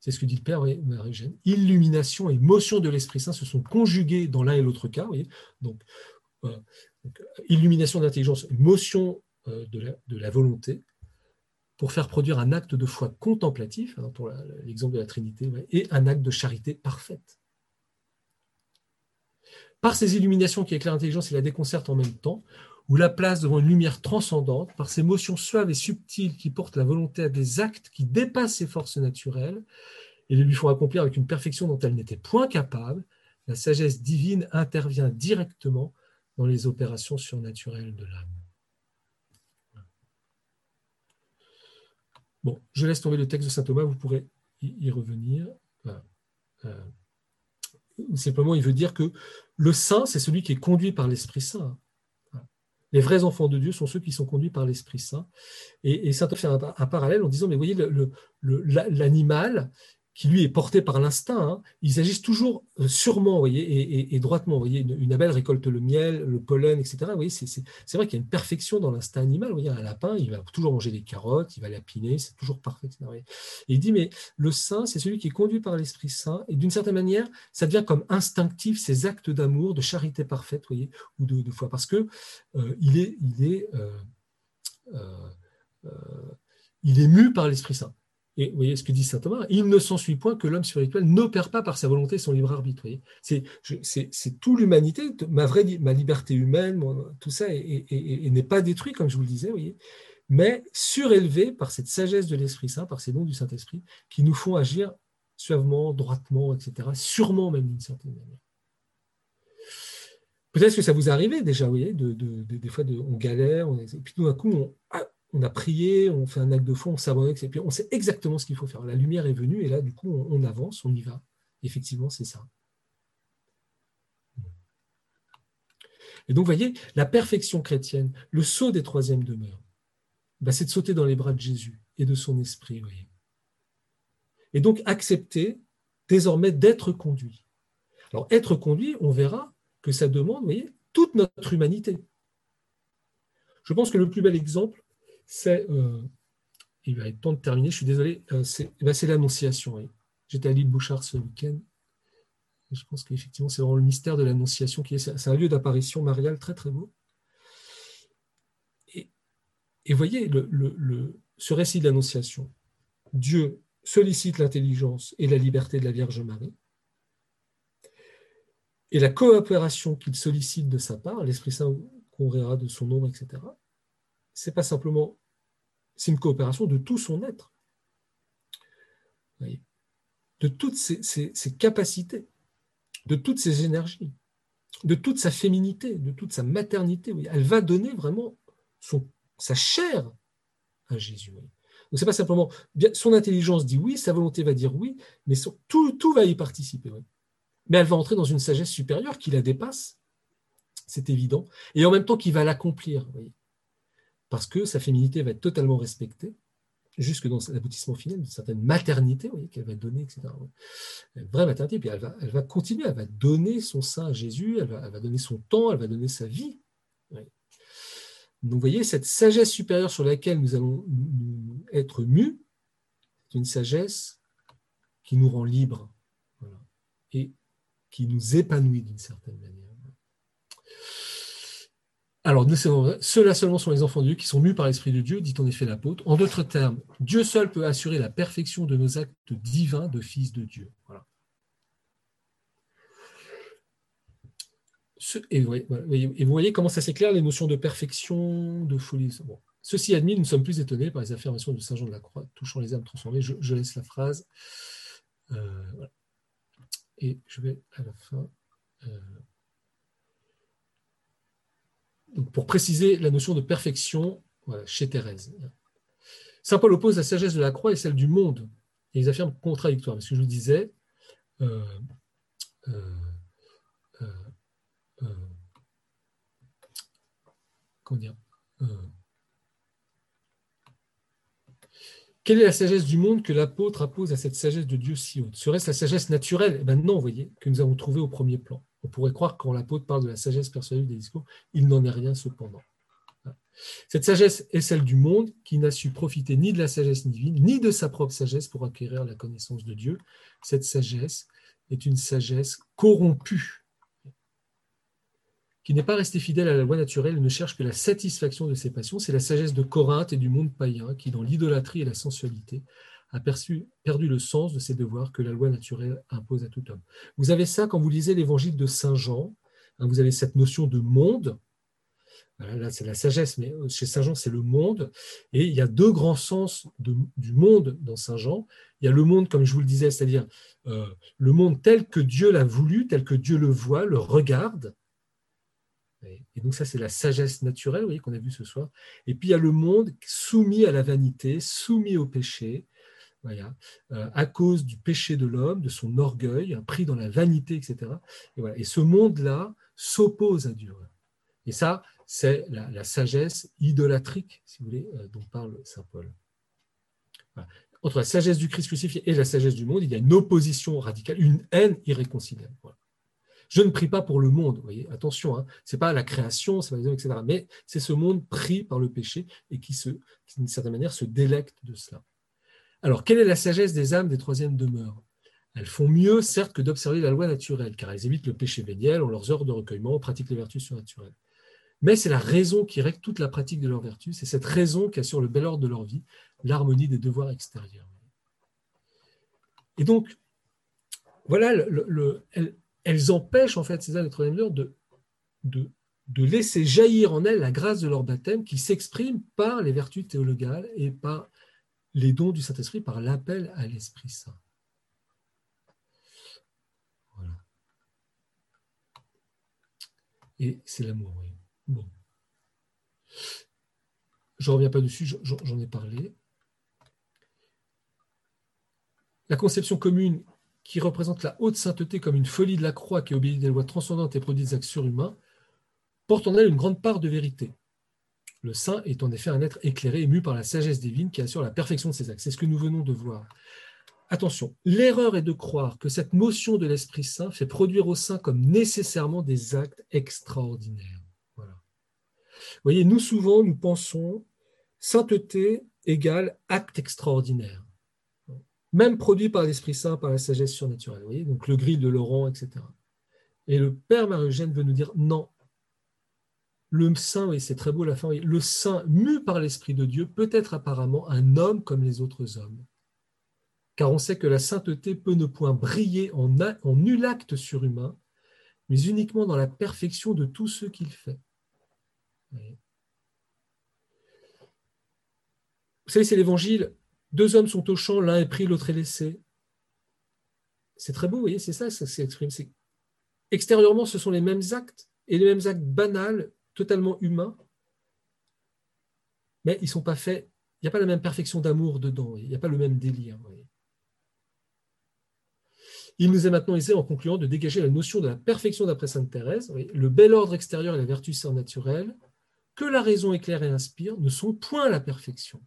C'est ce que dit le Père Marie-Jeanne. Illumination et motion de l'Esprit Saint se sont conjuguées dans l'un et l'autre cas. Voyez donc, illumination de l'intelligence, motion euh, de la volonté, pour faire produire un acte de foi contemplatif, hein, pour l'exemple de la Trinité, et un acte de charité parfaite. Par ces illuminations qui éclairent l'intelligence et la déconcertent en même temps, ou la place devant une lumière transcendante, par ces motions suaves et subtiles qui portent la volonté à des actes qui dépassent ses forces naturelles et les lui font accomplir avec une perfection dont elle n'était point capable, la sagesse divine intervient directement dans les opérations surnaturelles de l'âme. Bon, je laisse tomber le texte de saint Thomas, vous pourrez y revenir. Euh, simplement, il veut dire que le saint, c'est celui qui est conduit par l'Esprit Saint. Les vrais enfants de Dieu sont ceux qui sont conduits par l'Esprit Saint. Et, saint Thomas fait un, parallèle en disant, mais vous voyez, l'animal, qui lui est porté par l'instinct, hein, ils agissent toujours euh, sûrement voyez, et, droitement. voyez, une, abeille récolte le miel, le pollen, etc. c'est, vrai qu'il y a une perfection dans l'instinct animal. voyez, un lapin, il va toujours manger des carottes, il va lapiner, c'est toujours parfait. et il dit, mais le saint, c'est celui qui est conduit par l'Esprit Saint, et d'une certaine manière, ça devient comme instinctif ces actes d'amour, de charité parfaite, ou de, foi, parce que euh, il est, il est, euh, il est mu par l'Esprit Saint. Et vous voyez ce que dit saint Thomas, il ne s'ensuit point que l'homme spirituel n'opère pas par sa volonté son libre arbitre. C'est tout l'humanité, ma vraie ma liberté humaine, tout ça n'est pas détruit, comme je vous le disais, voyez, mais surélevé par cette sagesse de l'Esprit Saint, par ces dons du Saint-Esprit, qui nous font agir suavement, droitement, etc., sûrement même d'une certaine manière. Peut-être que ça vous est arrivé déjà, vous voyez, de, des fois on galère, et puis tout d'un coup, on, ah, on a prié, on fait un acte de foi, on s'abonne, et puis on sait exactement ce qu'il faut faire. La lumière est venue, et là, du coup, on, avance, on y va. Effectivement, c'est ça. Et donc, vous voyez, la perfection chrétienne, le saut des troisièmes demeures, bah, c'est de sauter dans les bras de Jésus et de son esprit. Et donc, accepter désormais d'être conduit. Alors, être conduit, on verra que ça demande, voyez, toute notre humanité. Je pense que le plus bel exemple, c'est, euh, il va être temps de terminer, je suis désolé, euh, eh ben, c'est l'Annonciation. J'étais à l'île Bouchard ce week-end. Je pense qu'effectivement, c'est vraiment le mystère de l'Annonciation qui est, c'est un lieu d'apparition mariale très très beau. Et, et voyez, ce récit de l'Annonciation, Dieu sollicite l'intelligence et la liberté de la Vierge Marie. Et la coopération qu'il sollicite de sa part, l'Esprit Saint qu'on verra de son nombre, etc., c'est pas simplement, c'est une coopération de tout son être, de toutes ses, capacités, de toutes ses énergies, de toute sa féminité, de toute sa maternité. Elle va donner vraiment son, sa chair à Jésus. Donc c'est pas simplement son intelligence dit oui, sa volonté va dire oui, mais tout, tout va y participer. Mais elle va entrer dans une sagesse supérieure qui la dépasse, c'est évident, et en même temps qui va l'accomplir parce que sa féminité va être totalement respectée, jusque dans l'aboutissement final, une certaine maternité qu'elle va donner, etc. Vraie maternité, puis elle va, elle va continuer, elle va donner son sein à Jésus, elle va, donner son temps, elle va donner sa vie. Donc vous voyez, cette sagesse supérieure sur laquelle nous allons être mus, c'est une sagesse qui nous rend libres et qui nous épanouit d'une certaine manière. Alors, ceux-là seulement sont les enfants de Dieu qui sont mus par l'Esprit de Dieu, dit en effet l'apôtre. En d'autres termes, Dieu seul peut assurer la perfection de nos actes divins de fils de Dieu. et, vous voyez comment ça s'éclaire les notions de perfection, de folie. Ceci admis, nous ne sommes plus étonnés par les affirmations de Saint Jean de la Croix touchant les âmes transformées. Je, laisse la phrase. Euh, et je vais à la fin. Euh, pour préciser la notion de perfection chez Thérèse. Saint Paul oppose la sagesse de la croix et celle du monde. Et ils affirment contradictoire. Parce que je vous disais, euh, comment dire Quelle est la sagesse du monde que l'apôtre appose à cette sagesse de Dieu si haute? Serait-ce la sagesse naturelle? Eh bien non, vous voyez, que nous avons trouvée au premier plan. On pourrait croire que quand l'apôtre parle de la sagesse persuasive des discours, il n'en est rien cependant. Cette sagesse est celle du monde qui n'a su profiter ni de la sagesse divine, ni de sa propre sagesse pour acquérir la connaissance de Dieu. Cette sagesse est une sagesse corrompue qui n'est pas resté fidèle à la loi naturelle ne cherche que la satisfaction de ses passions. C'est la sagesse de Corinthe et du monde païen qui, dans l'idolâtrie et la sensualité, a perdu le sens de ses devoirs que la loi naturelle impose à tout homme. Vous avez ça quand vous lisez l'évangile de Saint Jean. Hein, vous avez cette notion de monde. là, c'est la sagesse, mais euh, chez Saint Jean, c'est le monde. Et il y a deux grands sens du monde dans Saint Jean. Il y a le monde, comme je vous le disais, c'est-à-dire euh, le monde tel que Dieu l'a voulu, tel que Dieu le voit, le regarde. Et donc ça, c'est la sagesse naturelle, voyez, qu'on a vu ce soir. Et puis il y a le monde soumis à la vanité, soumis au péché, euh, à cause du péché de l'homme, de son orgueil, pris dans la vanité, etc. Et, ce monde-là s'oppose à Dieu. Et ça, c'est la, sagesse idolatrique, si vous voulez, euh, dont parle Saint Paul. Entre la sagesse du Christ crucifié et la sagesse du monde, il y a une opposition radicale, une haine irréconciliable. Je ne prie pas pour le monde, vous voyez, attention, hein, ce n'est pas la création, c'est pas etc. Mais c'est ce monde pris par le péché et qui, d'une certaine manière, se délecte de cela. Alors, quelle est la sagesse des âmes des troisièmes demeures? Elles font mieux, certes, que d'observer la loi naturelle, car elles évitent le péché véniel, ont leurs heures de recueillement, pratiquent les vertus surnaturelles. Mais c'est la raison qui règle toute la pratique de leurs vertus, c'est cette raison qui assure le bel ordre de leur vie, l'harmonie des devoirs extérieurs. Et donc, voilà, le, elles empêchent en fait ces âmes de troisième de, de, de, laisser jaillir en elles la grâce de leur baptême qui s'exprime par les vertus théologales et par les dons du Saint-Esprit, par l'appel à l'Esprit Saint. Et c'est l'amour, oui. Bon. Je ne reviens pas dessus, j'en ai parlé. La conception commune qui représente la haute sainteté comme une folie de la croix qui obéit des lois transcendantes et produit des actes surhumains, porte en elle une grande part de vérité. Le saint est en effet un être éclairé et mu par la sagesse divine qui assure la perfection de ses actes. C'est ce que nous venons de voir. Attention, l'erreur est de croire que cette motion de l'Esprit Saint fait produire au saint comme nécessairement des actes extraordinaires. Vous voyez, nous souvent, nous pensons sainteté égale acte extraordinaire même produit par l'Esprit Saint, par la sagesse surnaturelle. Vous voyez Donc le grill de Laurent, etc. Et le Père Marie-Eugène veut nous dire non. Le saint, oui, c'est très beau la fin, le saint, mu par l'Esprit de Dieu, peut être apparemment un homme comme les autres hommes. Car on sait que la sainteté peut ne point briller en, en nul acte surhumain, mais uniquement dans la perfection de tout ce qu'il fait. Vous savez, c'est l'évangile deux hommes sont au champ, l'un est pris, l'autre est laissé. C'est très beau, vous voyez, c'est ça, ça s'exprime. Extérieurement, ce sont les mêmes actes, et les mêmes actes banals, totalement humains, mais ils sont pas faits, il n'y a pas la même perfection d'amour dedans, il n'y a pas le même délire. Il nous est maintenant aisé, en concluant, de dégager la notion de la perfection d'après Sainte Thérèse, le bel ordre extérieur et la vertu surnaturelle, que la raison éclaire et inspire, ne sont point la perfection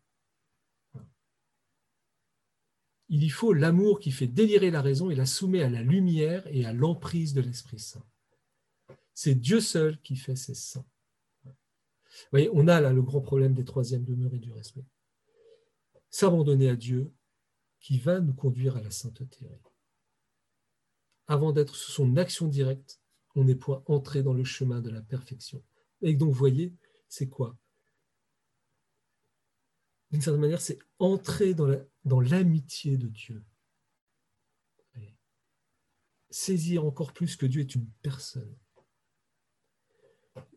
il y faut l'amour qui fait délirer la raison et la soumet à la lumière et à l'emprise de l'Esprit Saint. C'est Dieu seul qui fait ces saints. Voyez, on a là le grand problème des troisièmes demeures et du respect. S'abandonner à Dieu qui va nous conduire à la sainteté. Avant d'être sous son action directe, on n'est point entré dans le chemin de la perfection. Et donc, voyez, c'est quoi? D'une certaine manière, c'est entrer dans l'amitié de Dieu. Saisir encore plus que Dieu est une personne.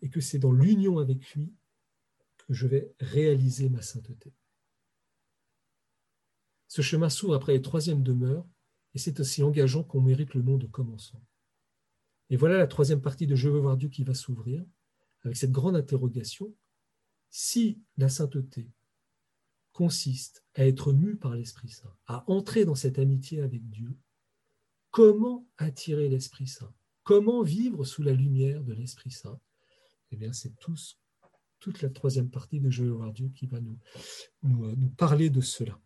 Et que c'est dans l'union avec lui que je vais réaliser ma sainteté. Ce chemin s'ouvre après les troisième demeure et c'est aussi engageant qu'on mérite le nom de commençant. Et voilà la troisième partie de Je veux voir Dieu qui va s'ouvrir avec cette grande interrogation. Si la sainteté consiste à être mu par l'Esprit Saint, à entrer dans cette amitié avec Dieu, comment attirer l'Esprit Saint? Comment vivre sous la lumière de l'Esprit Saint? Eh bien, c'est toute la troisième partie de Je veux voir Dieu qui va nous, nous parler de cela.